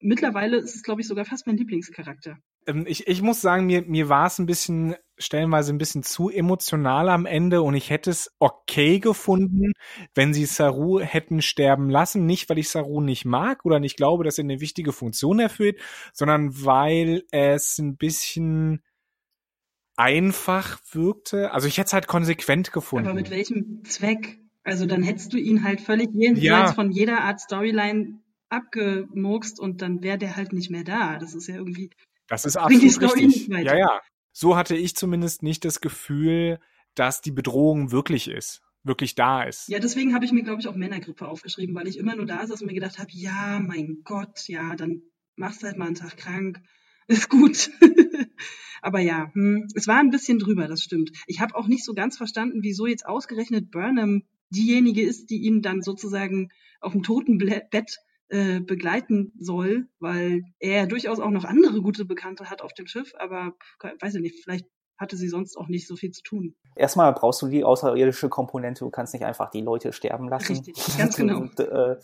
mittlerweile ist es, glaube ich, sogar fast mein Lieblingscharakter. Ähm, ich, ich muss sagen, mir, mir war es ein bisschen, stellenweise ein bisschen zu emotional am Ende und ich hätte es okay gefunden, wenn sie Saru hätten sterben lassen. Nicht, weil ich Saru nicht mag oder nicht glaube, dass er eine wichtige Funktion erfüllt, sondern weil es ein bisschen einfach wirkte. Also ich hätte es halt konsequent gefunden. Aber mit welchem Zweck? Also dann hättest du ihn halt völlig jenseits ja. von jeder Art Storyline abgemurkst und dann wäre der halt nicht mehr da. Das ist ja irgendwie. Das ist absolut richtig. Ja, ja. So hatte ich zumindest nicht das Gefühl, dass die Bedrohung wirklich ist, wirklich da ist. Ja, deswegen habe ich mir, glaube ich, auch Männergrippe aufgeschrieben, weil ich immer nur da saß und mir gedacht habe, ja, mein Gott, ja, dann machst du halt mal einen Tag krank. Ist gut. Aber ja, hm, es war ein bisschen drüber, das stimmt. Ich habe auch nicht so ganz verstanden, wieso jetzt ausgerechnet Burnham diejenige ist, die ihn dann sozusagen auf dem Totenbett äh, begleiten soll, weil er durchaus auch noch andere gute Bekannte hat auf dem Schiff, aber weiß ich nicht, vielleicht hatte sie sonst auch nicht so viel zu tun. Erstmal brauchst du die außerirdische Komponente, du kannst nicht einfach die Leute sterben lassen. Richtig, ganz genau. Und, äh,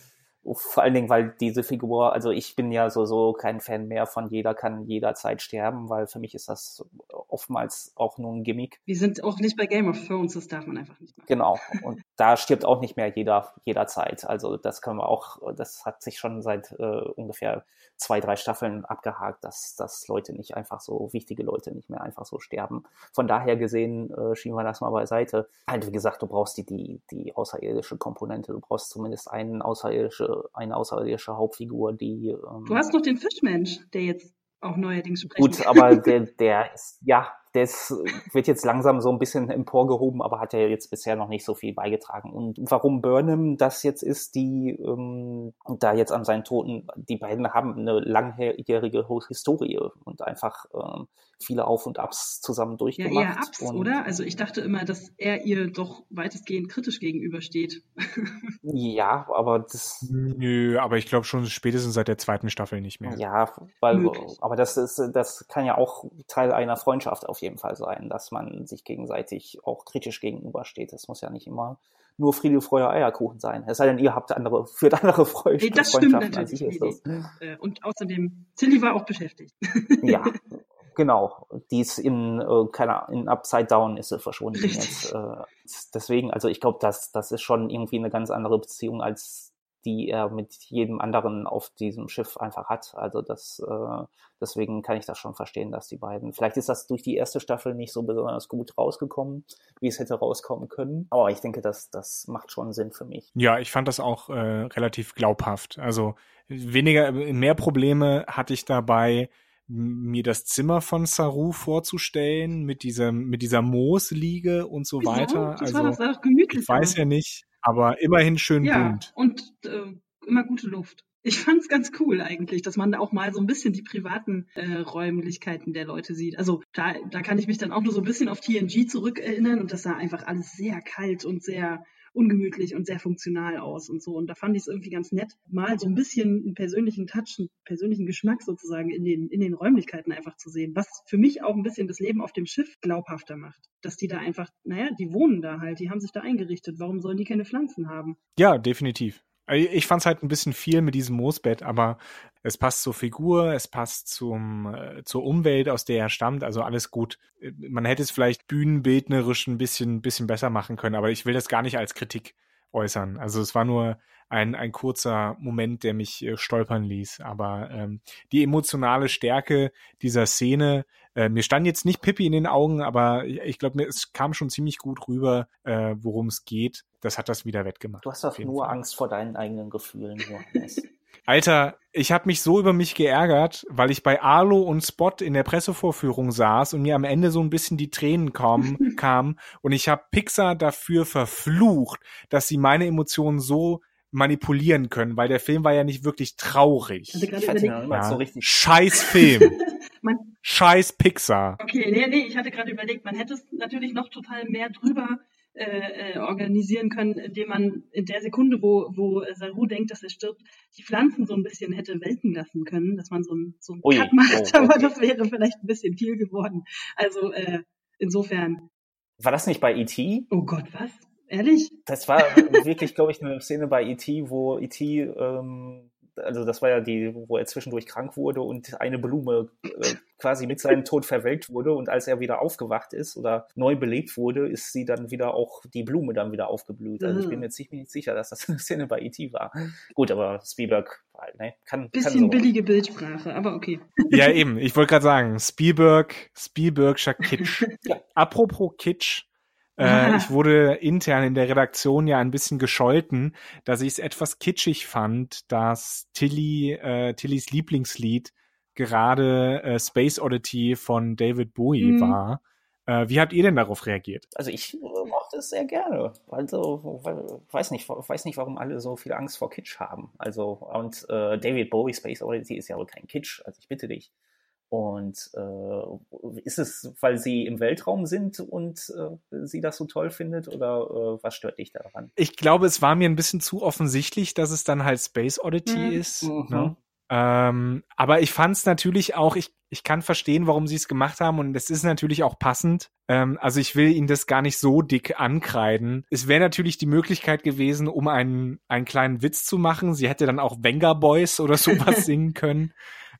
vor allen Dingen, weil diese Figur, also ich bin ja so, so kein Fan mehr von jeder kann jederzeit sterben, weil für mich ist das oftmals auch nur ein Gimmick. Wir sind auch nicht bei Game of Thrones, das darf man einfach nicht machen. Genau. Und da stirbt auch nicht mehr jeder jederzeit. Also das können wir auch, das hat sich schon seit äh, ungefähr zwei, drei Staffeln abgehakt, dass, dass Leute nicht einfach so, wichtige Leute nicht mehr einfach so sterben. Von daher gesehen, äh, schieben wir das mal beiseite. Halt, wie gesagt, du brauchst die, die, die außerirdische Komponente, du brauchst zumindest einen außerirdische eine außerirdische Hauptfigur, die. Ähm, du hast noch den Fischmensch, der jetzt auch neuerdings spricht. Gut, aber der, der ist, ja, das wird jetzt langsam so ein bisschen emporgehoben, aber hat ja jetzt bisher noch nicht so viel beigetragen. Und warum Burnham das jetzt ist, die ähm, da jetzt an seinen Toten, die beiden haben eine langjährige Historie und einfach ähm, viele Auf und Abs zusammen durchgemacht. Ja, eher Ups, oder? Also ich dachte immer, dass er ihr doch weitestgehend kritisch gegenübersteht. ja, aber das... Nö, aber ich glaube schon spätestens seit der zweiten Staffel nicht mehr. Ja, weil, Möglich. aber das ist, das kann ja auch Teil einer Freundschaft auf jeden Fall sein, dass man sich gegenseitig auch kritisch gegenübersteht. Das muss ja nicht immer nur Friede, Freude, Eierkuchen sein. Es sei denn, ihr habt andere, führt andere Freund nee, das Freundschaften stimmt als ich ist das. Äh, und außerdem, Tilly war auch beschäftigt. ja, Genau, die ist in, äh, keine in Upside Down ist sie verschwunden jetzt. Äh, deswegen, also ich glaube, das, das ist schon irgendwie eine ganz andere Beziehung als die er mit jedem anderen auf diesem Schiff einfach hat. Also das, äh, deswegen kann ich das schon verstehen, dass die beiden, vielleicht ist das durch die erste Staffel nicht so besonders gut rausgekommen, wie es hätte rauskommen können. Aber ich denke, das, das macht schon Sinn für mich. Ja, ich fand das auch äh, relativ glaubhaft. Also weniger, mehr Probleme hatte ich dabei, mir das Zimmer von Saru vorzustellen mit dieser mit dieser Moosliege und so weiter. Das also war, das war gemütlich. ich weiß ja nicht, aber immerhin schön ja, bunt. und äh, immer gute Luft. Ich fand's ganz cool eigentlich, dass man da auch mal so ein bisschen die privaten äh, Räumlichkeiten der Leute sieht. Also da, da kann ich mich dann auch nur so ein bisschen auf TNG zurückerinnern und das sah einfach alles sehr kalt und sehr ungemütlich und sehr funktional aus und so. Und da fand ich es irgendwie ganz nett, mal so ein bisschen einen persönlichen Touch, einen persönlichen Geschmack sozusagen in den, in den Räumlichkeiten einfach zu sehen, was für mich auch ein bisschen das Leben auf dem Schiff glaubhafter macht. Dass die da einfach, naja, die wohnen da halt, die haben sich da eingerichtet. Warum sollen die keine Pflanzen haben? Ja, definitiv. Ich fand es halt ein bisschen viel mit diesem Moosbett, aber es passt zur Figur, es passt zum, äh, zur Umwelt, aus der er stammt, also alles gut. Man hätte es vielleicht bühnenbildnerisch ein bisschen, bisschen besser machen können, aber ich will das gar nicht als Kritik äußern. Also es war nur ein, ein kurzer Moment, der mich äh, stolpern ließ. Aber ähm, die emotionale Stärke dieser Szene, äh, mir stand jetzt nicht Pippi in den Augen, aber ich, ich glaube, es kam schon ziemlich gut rüber, äh, worum es geht. Das hat das wieder wettgemacht. Du hast doch nur Fall. Angst vor deinen eigenen Gefühlen, Johannes. Alter, ich habe mich so über mich geärgert, weil ich bei Arlo und Spot in der Pressevorführung saß und mir am Ende so ein bisschen die Tränen kamen kam und ich habe Pixar dafür verflucht, dass sie meine Emotionen so manipulieren können, weil der Film war ja nicht wirklich traurig. Ich hatte ja, so richtig. Scheiß Film. Scheiß Pixar. Okay, nee, nee, ich hatte gerade überlegt, man hätte es natürlich noch total mehr drüber äh, äh, organisieren können, indem man in der Sekunde, wo, wo Saru denkt, dass er stirbt, die Pflanzen so ein bisschen hätte welken lassen können, dass man so ein, so ein Ui, Cut macht, oh, okay. aber das wäre vielleicht ein bisschen viel geworden. Also äh, insofern. War das nicht bei E.T.? Oh Gott, was? Ehrlich? Das war wirklich, glaube ich, eine Szene bei E.T., wo E.T. Ähm, also das war ja die, wo er zwischendurch krank wurde und eine Blume äh, quasi mit seinem Tod verwelkt wurde und als er wieder aufgewacht ist oder neu belebt wurde, ist sie dann wieder auch die Blume dann wieder aufgeblüht. Also ich bin mir ziemlich nicht sicher, dass das eine Szene bei E.T. war. Gut, aber Spielberg ne, kann bisschen kann billige Bildsprache, aber okay. Ja eben, ich wollte gerade sagen, Spielberg, Spielbergscher Kitsch. ja. Apropos Kitsch, äh, ich wurde intern in der Redaktion ja ein bisschen gescholten, dass ich es etwas kitschig fand, dass Tilly, äh, Tillys Lieblingslied gerade äh, Space Oddity von David Bowie mhm. war. Äh, wie habt ihr denn darauf reagiert? Also ich äh, mochte es sehr gerne. Also weil, weiß nicht, weiß nicht, warum alle so viel Angst vor Kitsch haben. Also und äh, David Bowie Space Oddity ist ja wohl kein Kitsch. Also ich bitte dich. Und äh, ist es, weil sie im Weltraum sind und äh, sie das so toll findet oder äh, was stört dich daran? Ich glaube, es war mir ein bisschen zu offensichtlich, dass es dann halt Space Oddity mhm. ist. Mhm. Ne? Ähm, aber ich fand es natürlich auch, ich, ich kann verstehen, warum sie es gemacht haben und es ist natürlich auch passend. Ähm, also ich will ihnen das gar nicht so dick ankreiden. Es wäre natürlich die Möglichkeit gewesen, um einen, einen kleinen Witz zu machen. Sie hätte dann auch Venga Boys oder sowas singen können.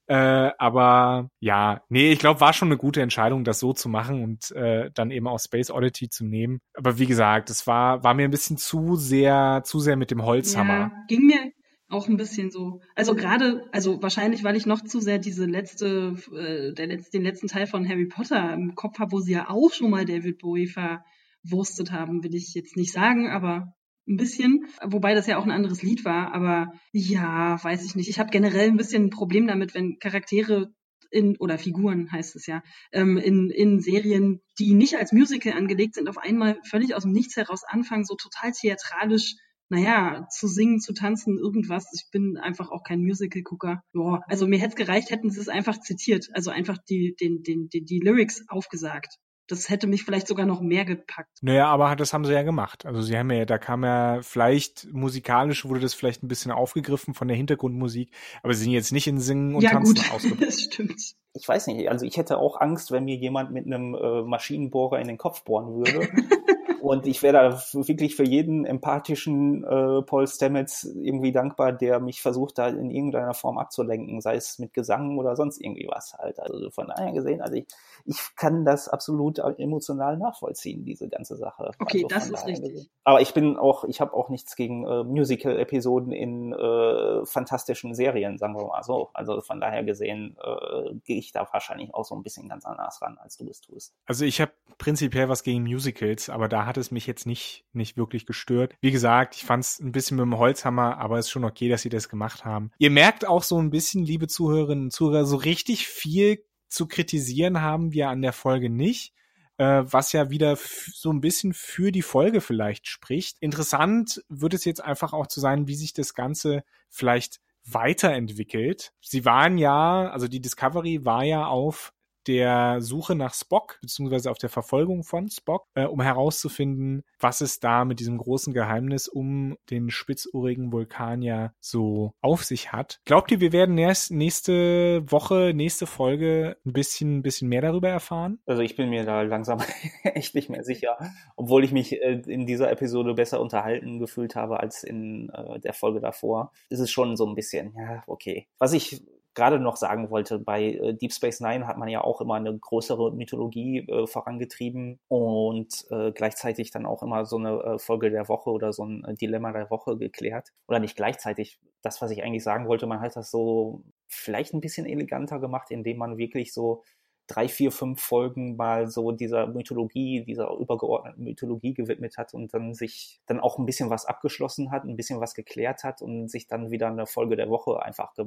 Äh, aber ja, nee, ich glaube, war schon eine gute Entscheidung, das so zu machen und äh, dann eben auch Space Oddity zu nehmen. Aber wie gesagt, es war, war mir ein bisschen zu sehr, zu sehr mit dem Holzhammer. Ja, ging mir auch ein bisschen so. Also gerade, also wahrscheinlich, weil ich noch zu sehr diese letzte, äh, der letzte, den letzten Teil von Harry Potter im Kopf habe, wo sie ja auch schon mal David Bowie verwurstet haben, will ich jetzt nicht sagen, aber ein bisschen, wobei das ja auch ein anderes Lied war, aber ja, weiß ich nicht. Ich habe generell ein bisschen ein Problem damit, wenn Charaktere in, oder Figuren heißt es ja, ähm, in, in Serien, die nicht als Musical angelegt sind, auf einmal völlig aus dem Nichts heraus anfangen, so total theatralisch, naja, zu singen, zu tanzen, irgendwas. Ich bin einfach auch kein Musical-Gucker. Also mir hätte es gereicht, hätten sie es einfach zitiert, also einfach die, den, den, die, die Lyrics aufgesagt das hätte mich vielleicht sogar noch mehr gepackt. Naja, aber das haben sie ja gemacht. Also sie haben ja, da kam ja vielleicht musikalisch wurde das vielleicht ein bisschen aufgegriffen von der Hintergrundmusik, aber sie sind jetzt nicht in Singen und ja, Tanzen gut. ausgebracht. das stimmt. Ich weiß nicht, also ich hätte auch Angst, wenn mir jemand mit einem äh, Maschinenbohrer in den Kopf bohren würde. Und ich wäre da wirklich für jeden empathischen äh, Paul Stamets irgendwie dankbar, der mich versucht, da in irgendeiner Form abzulenken, sei es mit Gesang oder sonst irgendwie was halt. Also von daher gesehen, also ich, ich kann das absolut emotional nachvollziehen, diese ganze Sache. Okay, also das ist richtig. Gesehen. Aber ich bin auch, ich habe auch nichts gegen äh, Musical-Episoden in äh, fantastischen Serien, sagen wir mal so. Also von daher gesehen äh, gehe ich da wahrscheinlich auch so ein bisschen ganz anders ran, als du es tust. Also ich habe prinzipiell was gegen Musicals, aber da hat es mich jetzt nicht, nicht wirklich gestört. Wie gesagt, ich fand es ein bisschen mit dem Holzhammer, aber es ist schon okay, dass sie das gemacht haben. Ihr merkt auch so ein bisschen, liebe Zuhörerinnen und Zuhörer, so richtig viel zu kritisieren haben wir an der Folge nicht äh, was ja wieder so ein bisschen für die Folge vielleicht spricht. Interessant wird es jetzt einfach auch zu sein, wie sich das Ganze vielleicht weiterentwickelt. Sie waren ja, also die Discovery war ja auf der Suche nach Spock, beziehungsweise auf der Verfolgung von Spock, äh, um herauszufinden, was es da mit diesem großen Geheimnis um den spitzohrigen Vulkanier so auf sich hat. Glaubt ihr, wir werden erst nächste Woche, nächste Folge ein bisschen, ein bisschen mehr darüber erfahren? Also ich bin mir da langsam echt nicht mehr sicher, obwohl ich mich äh, in dieser Episode besser unterhalten gefühlt habe als in äh, der Folge davor. Ist es schon so ein bisschen, ja, okay. Was ich gerade noch sagen wollte, bei äh, Deep Space Nine hat man ja auch immer eine größere Mythologie äh, vorangetrieben und äh, gleichzeitig dann auch immer so eine äh, Folge der Woche oder so ein äh, Dilemma der Woche geklärt. Oder nicht gleichzeitig. Das, was ich eigentlich sagen wollte, man hat das so vielleicht ein bisschen eleganter gemacht, indem man wirklich so drei, vier, fünf Folgen mal so dieser Mythologie, dieser übergeordneten Mythologie gewidmet hat und dann sich dann auch ein bisschen was abgeschlossen hat, ein bisschen was geklärt hat und sich dann wieder eine Folge der Woche einfach äh,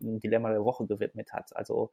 ein Dilemma der Woche gewidmet hat. Also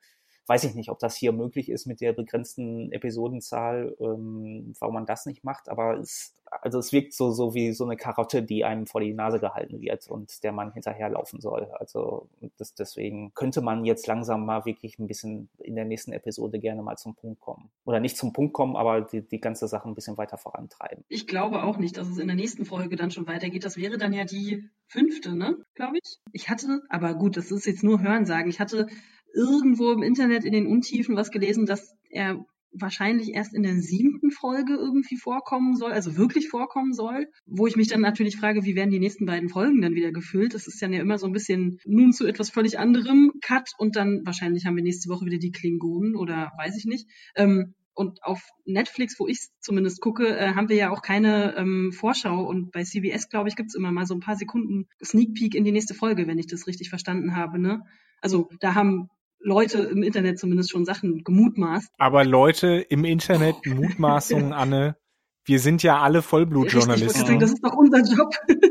weiß ich nicht, ob das hier möglich ist mit der begrenzten Episodenzahl, ähm, warum man das nicht macht, aber es, also es wirkt so, so wie so eine Karotte, die einem vor die Nase gehalten wird und der man hinterherlaufen soll. Also das, deswegen könnte man jetzt langsam mal wirklich ein bisschen in der nächsten Episode gerne mal zum Punkt kommen. Oder nicht zum Punkt kommen, aber die, die ganze Sache ein bisschen weiter vorantreiben. Ich glaube auch nicht, dass es in der nächsten Folge dann schon weitergeht. Das wäre dann ja die fünfte, ne? Glaube ich. Ich hatte, aber gut, das ist jetzt nur Hörensagen. Ich hatte irgendwo im Internet in den Untiefen was gelesen, dass er wahrscheinlich erst in der siebten Folge irgendwie vorkommen soll, also wirklich vorkommen soll, wo ich mich dann natürlich frage, wie werden die nächsten beiden Folgen dann wieder gefüllt? Das ist dann ja immer so ein bisschen nun zu etwas völlig anderem Cut und dann wahrscheinlich haben wir nächste Woche wieder die Klingonen oder weiß ich nicht. Ähm, und auf Netflix, wo ich zumindest gucke, äh, haben wir ja auch keine ähm, Vorschau. Und bei CBS, glaube ich, gibt's immer mal so ein paar Sekunden Sneak Peek in die nächste Folge, wenn ich das richtig verstanden habe. Ne? Also da haben Leute im Internet zumindest schon Sachen gemutmaßt. Aber Leute im Internet, Mutmaßungen, Anne, wir sind ja alle Vollblutjournalisten. Das ist doch unser Job.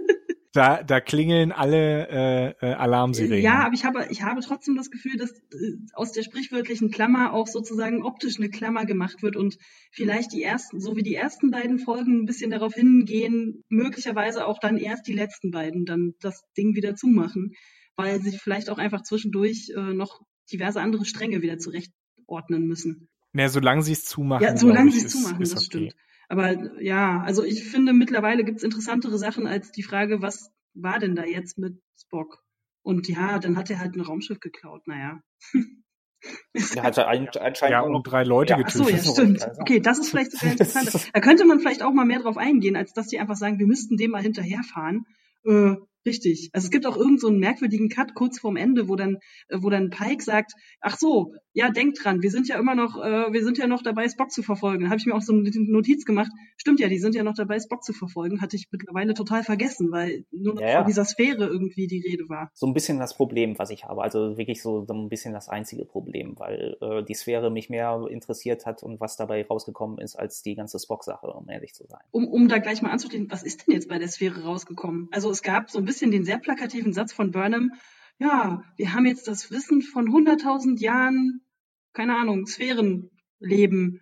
da, da klingeln alle äh, äh, Alarmsirenen. Ja, aber ich habe, ich habe trotzdem das Gefühl, dass äh, aus der sprichwörtlichen Klammer auch sozusagen optisch eine Klammer gemacht wird und vielleicht die ersten, so wie die ersten beiden Folgen ein bisschen darauf hingehen, möglicherweise auch dann erst die letzten beiden dann das Ding wieder zumachen, weil sie vielleicht auch einfach zwischendurch äh, noch diverse andere Stränge wieder zurechtordnen müssen. Naja, solange sie es zumachen. Ja, solange sie es zumachen, ist, das okay. stimmt. Aber ja, also ich finde, mittlerweile gibt es interessantere Sachen als die Frage, was war denn da jetzt mit Spock? Und ja, dann hat er halt ein Raumschiff geklaut, naja. Er hatte anscheinend ja, und drei Leute ja. getötet. Ach so, ja, stimmt. Okay, das ist vielleicht sogar interessant. Da könnte man vielleicht auch mal mehr drauf eingehen, als dass die einfach sagen, wir müssten dem mal hinterherfahren. Äh, Richtig. Also es gibt auch irgendeinen so merkwürdigen Cut kurz vorm Ende, wo dann, äh, wo dann Pike sagt, ach so, ja, denkt dran, wir sind ja immer noch, äh, wir sind ja noch dabei, Spock zu verfolgen. Habe ich mir auch so eine Notiz gemacht. Stimmt ja, die sind ja noch dabei, Spock zu verfolgen. Hatte ich mittlerweile total vergessen, weil nur noch ja, ja. von dieser Sphäre irgendwie die Rede war. So ein bisschen das Problem, was ich habe. Also wirklich so, so ein bisschen das einzige Problem, weil äh, die Sphäre mich mehr interessiert hat und was dabei rausgekommen ist, als die ganze Spock-Sache, um ehrlich zu sein. Um, um da gleich mal anzuklingen, was ist denn jetzt bei der Sphäre rausgekommen? Also es gab so ein bisschen den sehr plakativen Satz von Burnham, ja, wir haben jetzt das Wissen von 100.000 Jahren keine Ahnung, Sphärenleben.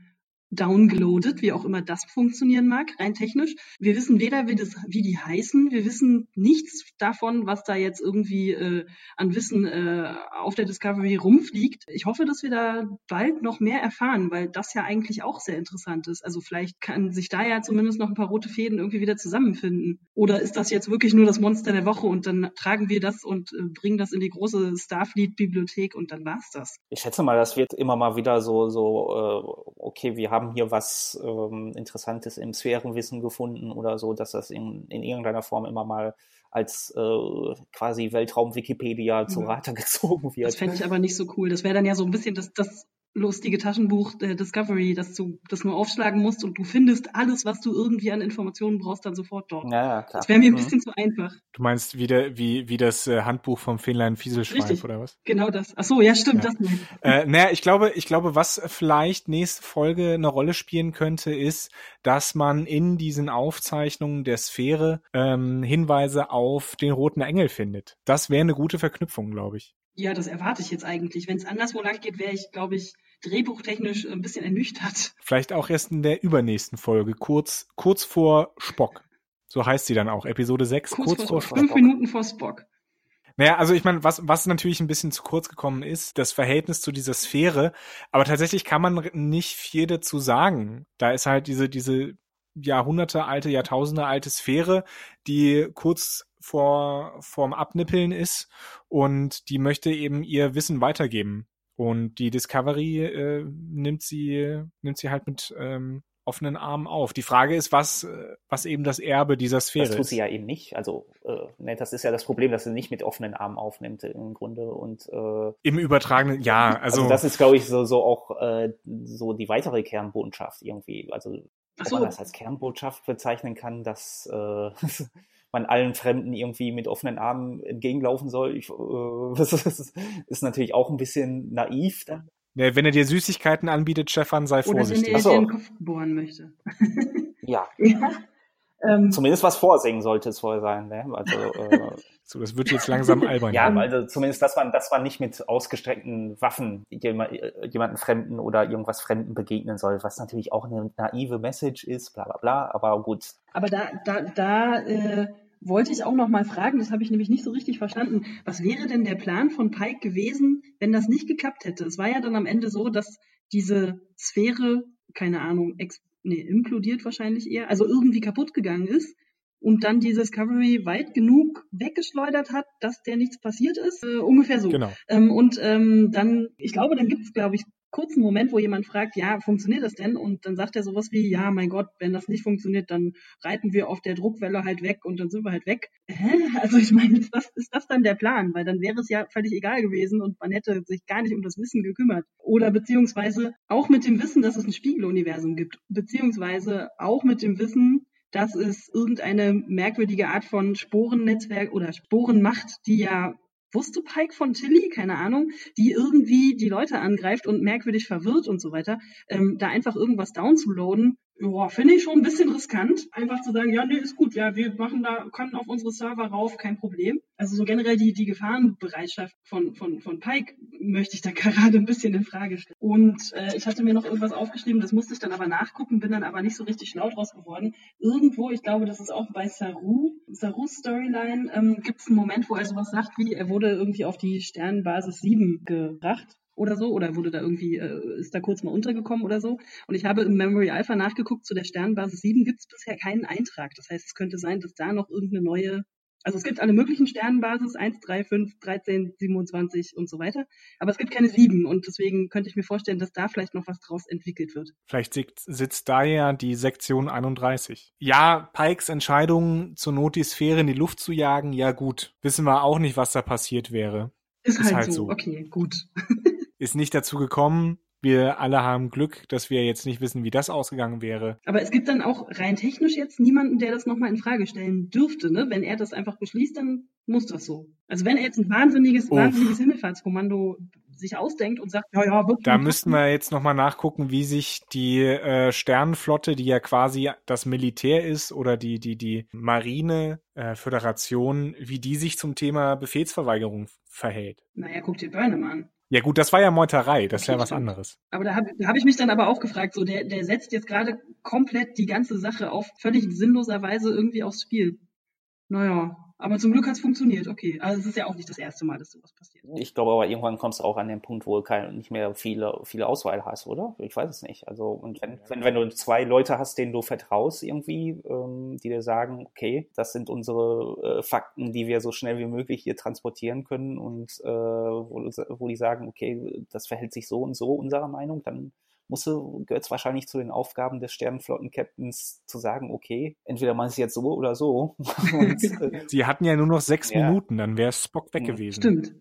Downgeloadet, wie auch immer das funktionieren mag, rein technisch. Wir wissen weder, wie, das, wie die heißen, wir wissen nichts davon, was da jetzt irgendwie äh, an Wissen äh, auf der Discovery rumfliegt. Ich hoffe, dass wir da bald noch mehr erfahren, weil das ja eigentlich auch sehr interessant ist. Also vielleicht kann sich da ja zumindest noch ein paar rote Fäden irgendwie wieder zusammenfinden. Oder ist das jetzt wirklich nur das Monster der Woche und dann tragen wir das und äh, bringen das in die große Starfleet-Bibliothek und dann war's das? Ich schätze mal, das wird immer mal wieder so, so äh, okay, wir haben hier was ähm, Interessantes im Sphärenwissen gefunden oder so, dass das in, in irgendeiner Form immer mal als äh, quasi Weltraum-Wikipedia zu Rate gezogen wird. Das fände ich aber nicht so cool. Das wäre dann ja so ein bisschen das, das lustige Taschenbuch der Discovery, dass du das nur aufschlagen musst und du findest alles, was du irgendwie an Informationen brauchst, dann sofort dort. Ja, ja klar. Das wäre mir ein mhm. bisschen zu einfach. Du meinst wieder wie wie das äh, Handbuch vom Fähnlein Fieselschweif oder was? Genau das. Ach so, ja, stimmt, ja. das nicht. Äh, naja, ich glaube, ich glaube, was vielleicht nächste Folge eine Rolle spielen könnte, ist, dass man in diesen Aufzeichnungen der Sphäre ähm, Hinweise auf den roten Engel findet. Das wäre eine gute Verknüpfung, glaube ich. Ja, das erwarte ich jetzt eigentlich. Wenn es anderswo lang geht, wäre ich, glaube ich, drehbuchtechnisch ein bisschen ernüchtert. Vielleicht auch erst in der übernächsten Folge, kurz, kurz vor Spock. So heißt sie dann auch, Episode 6, kurz, kurz vor, vor Spock. Fünf Minuten vor Spock. Naja, also ich meine, was, was natürlich ein bisschen zu kurz gekommen ist, das Verhältnis zu dieser Sphäre, aber tatsächlich kann man nicht viel dazu sagen. Da ist halt diese, diese Jahrhunderte alte, Jahrtausende alte Sphäre, die kurz vor, vorm Abnippeln ist und die möchte eben ihr Wissen weitergeben. Und die Discovery äh, nimmt sie, nimmt sie halt mit ähm, offenen Armen auf. Die Frage ist, was, äh, was eben das Erbe dieser Sphäre ist. Das tut sie ja eben nicht. Also, äh, ne, das ist ja das Problem, dass sie nicht mit offenen Armen aufnimmt im Grunde. Und äh, im übertragenen, ja, also, also das ist, glaube ich, so, so auch äh, so die weitere Kernbotschaft irgendwie. Also ob so. man das als Kernbotschaft bezeichnen kann, dass äh, man allen Fremden irgendwie mit offenen Armen entgegenlaufen soll. Ich, äh, das ist natürlich auch ein bisschen naiv. Dann. Ja, wenn er dir Süßigkeiten anbietet, Stefan, sei Oder vorsichtig. Oder wenn er dir den Kopf bohren möchte. ja. ja. Ähm, Zumindest was vorsingen sollte es vorher sein. Ne? Also, äh, so, das wird jetzt langsam albern. ja, also zumindest, dass man, dass man nicht mit ausgestreckten Waffen jemand, jemanden Fremden oder irgendwas Fremden begegnen soll, was natürlich auch eine naive Message ist, bla bla bla, aber gut. Aber da, da, da äh, wollte ich auch noch mal fragen, das habe ich nämlich nicht so richtig verstanden. Was wäre denn der Plan von Pike gewesen, wenn das nicht geklappt hätte? Es war ja dann am Ende so, dass diese Sphäre, keine Ahnung, nee, implodiert wahrscheinlich eher, also irgendwie kaputt gegangen ist und dann die Discovery weit genug weggeschleudert hat, dass der nichts passiert ist. Äh, ungefähr so. Genau. Ähm, und ähm, dann, ich glaube, dann gibt es, glaube ich, kurzen Moment, wo jemand fragt, ja, funktioniert das denn? Und dann sagt er sowas wie, ja, mein Gott, wenn das nicht funktioniert, dann reiten wir auf der Druckwelle halt weg und dann sind wir halt weg. Hä? Also ich meine, ist das, ist das dann der Plan? Weil dann wäre es ja völlig egal gewesen und man hätte sich gar nicht um das Wissen gekümmert. Oder beziehungsweise auch mit dem Wissen, dass es ein Spiegeluniversum gibt. Beziehungsweise auch mit dem Wissen, dass es irgendeine merkwürdige Art von Sporennetzwerk oder Sporenmacht, die ja wusste Pike von Tilly, keine Ahnung, die irgendwie die Leute angreift und merkwürdig verwirrt und so weiter, ähm, da einfach irgendwas downzuladen, ja, finde ich schon ein bisschen riskant, einfach zu sagen, ja, nee, ist gut, ja, wir machen da, können auf unsere Server rauf, kein Problem. Also so generell die, die Gefahrenbereitschaft von, von, von Pike möchte ich da gerade ein bisschen in Frage stellen. Und äh, ich hatte mir noch irgendwas aufgeschrieben, das musste ich dann aber nachgucken, bin dann aber nicht so richtig schlau draus geworden. Irgendwo, ich glaube, das ist auch bei Saru, Sarus Storyline, ähm, gibt es einen Moment, wo er sowas sagt wie, er wurde irgendwie auf die Sternenbasis 7 gebracht oder so oder wurde da irgendwie, äh, ist da kurz mal untergekommen oder so. Und ich habe im Memory Alpha nachgeguckt, zu der Sternbasis 7 gibt es bisher keinen Eintrag. Das heißt, es könnte sein, dass da noch irgendeine neue, also es gibt alle möglichen Sternenbasis, 1, 3, 5, 13, 27 und so weiter, aber es gibt keine 7 und deswegen könnte ich mir vorstellen, dass da vielleicht noch was draus entwickelt wird. Vielleicht sitzt da ja die Sektion 31. Ja, Pikes Entscheidung, zur Not die Sphäre in die Luft zu jagen, ja gut, wissen wir auch nicht, was da passiert wäre. Ist, ist halt, halt, so. so. Okay, gut. ist nicht dazu gekommen. Wir alle haben Glück, dass wir jetzt nicht wissen, wie das ausgegangen wäre. Aber es gibt dann auch rein technisch jetzt niemanden, der das nochmal in Frage stellen dürfte. Ne? Wenn er das einfach beschließt, dann muss das so. Also wenn er jetzt ein wahnsinniges, Uff. wahnsinniges Himmelfahrtskommando sich ausdenkt und sagt, ja, ja, wirklich. Da müssten wir jetzt nochmal nachgucken, wie sich die äh, Sternenflotte, die ja quasi das Militär ist, oder die, die, die Marine, äh, Föderation, wie die sich zum Thema Befehlsverweigerung verhält. Naja, guck dir Burnham an. Ja gut, das war ja Meuterei, das ist ja was stimmt. anderes. Aber da habe da hab ich mich dann aber auch gefragt, so der, der setzt jetzt gerade komplett die ganze Sache auf völlig sinnloser Weise irgendwie aufs Spiel. Naja, aber zum Glück hat es funktioniert, okay. Also es ist ja auch nicht das erste Mal, dass sowas passiert. Ich glaube aber irgendwann kommst du auch an den Punkt, wo du kein, nicht mehr viele, viele Auswahl hast, oder? Ich weiß es nicht. Also, und wenn, wenn, wenn du zwei Leute hast, denen du vertraust irgendwie, ähm, die dir sagen, okay, das sind unsere äh, Fakten, die wir so schnell wie möglich hier transportieren können und äh, wo, wo die sagen, okay, das verhält sich so und so unserer Meinung, dann musste, gehört es wahrscheinlich zu den Aufgaben des Sternenflotten-Captains zu sagen, okay, entweder man es jetzt so oder so. Und, äh, Sie hatten ja nur noch sechs ja. Minuten, dann wäre Spock weg gewesen. Stimmt.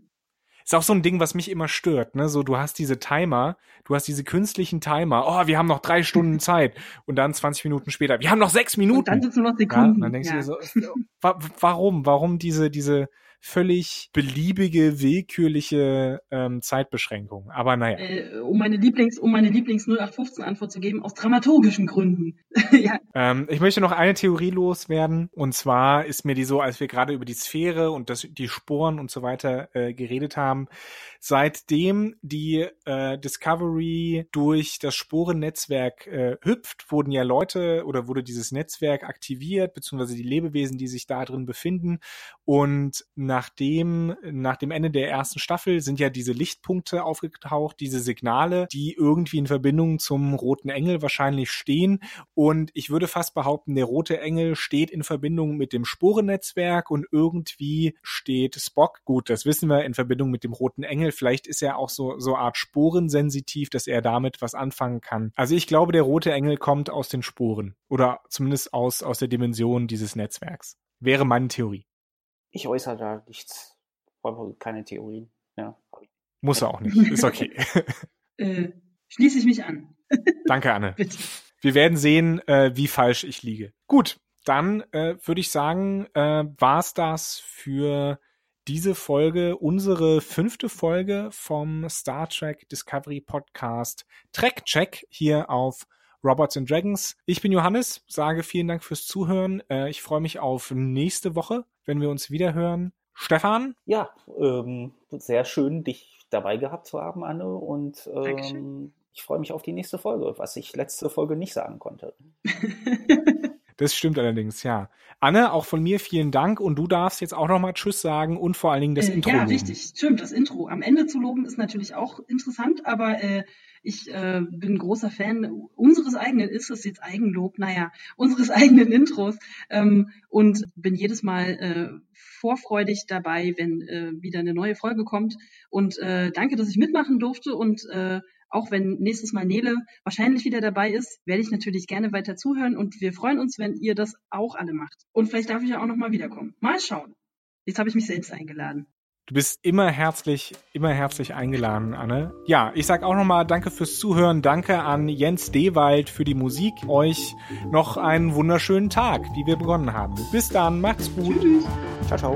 Ist auch so ein Ding, was mich immer stört, ne? So, du hast diese Timer, du hast diese künstlichen Timer, oh, wir haben noch drei Stunden Zeit und dann 20 Minuten später, wir haben noch sechs Minuten. Und dann sind es nur noch Sekunden. Ja, dann denkst ja. du dir so, wa warum, warum diese, diese, völlig beliebige, willkürliche ähm, Zeitbeschränkung. Aber naja. Äh, um meine Lieblings, um meine Lieblings 0815 Antwort zu geben, aus dramaturgischen Gründen. ja. ähm, ich möchte noch eine Theorie loswerden. Und zwar ist mir die so, als wir gerade über die Sphäre und das, die Sporen und so weiter äh, geredet haben, seitdem die äh, Discovery durch das Sporennetzwerk äh, hüpft, wurden ja Leute oder wurde dieses Netzwerk aktiviert, beziehungsweise die Lebewesen, die sich da drin befinden. Und nachdem, nach dem Ende der ersten Staffel sind ja diese Lichtpunkte aufgetaucht, diese Signale, die irgendwie in Verbindung zum Roten Engel wahrscheinlich stehen. Und ich würde fast behaupten, der Rote Engel steht in Verbindung mit dem Sporennetzwerk und irgendwie steht Spock, gut, das wissen wir, in Verbindung mit dem Roten Engel. Vielleicht ist er auch so, so Art Sporensensitiv, dass er damit was anfangen kann. Also ich glaube, der Rote Engel kommt aus den Sporen oder zumindest aus, aus der Dimension dieses Netzwerks. Wäre meine Theorie. Ich äußere da nichts, keine Theorien. Ja. Muss er auch nicht. Ist okay. äh, schließe ich mich an. Danke, Anne. Bitte. Wir werden sehen, äh, wie falsch ich liege. Gut, dann äh, würde ich sagen, äh, war's das für diese Folge, unsere fünfte Folge vom Star Trek Discovery Podcast Track Check hier auf Robots and Dragons. Ich bin Johannes, sage vielen Dank fürs Zuhören. Äh, ich freue mich auf nächste Woche, wenn wir uns wieder hören. Stefan? Ja, ähm, sehr schön, dich dabei gehabt zu haben, Anne. Und ähm, ich freue mich auf die nächste Folge, was ich letzte Folge nicht sagen konnte. Das stimmt allerdings, ja. Anne, auch von mir vielen Dank und du darfst jetzt auch nochmal Tschüss sagen und vor allen Dingen das äh, Intro. Ja, loben. richtig, stimmt, das Intro. Am Ende zu loben ist natürlich auch interessant, aber äh, ich äh, bin großer Fan unseres eigenen, ist es jetzt Eigenlob, naja, unseres eigenen Intros ähm, und bin jedes Mal äh, vorfreudig dabei, wenn äh, wieder eine neue Folge kommt. Und äh, danke, dass ich mitmachen durfte und äh, auch wenn nächstes Mal Nele wahrscheinlich wieder dabei ist, werde ich natürlich gerne weiter zuhören und wir freuen uns, wenn ihr das auch alle macht. Und vielleicht darf ich ja auch nochmal wiederkommen. Mal schauen. Jetzt habe ich mich selbst eingeladen. Du bist immer herzlich, immer herzlich eingeladen, Anne. Ja, ich sag auch nochmal Danke fürs Zuhören. Danke an Jens Dewald für die Musik. Euch noch einen wunderschönen Tag, wie wir begonnen haben. Bis dann, macht's gut. Tschüss. Ciao, ciao.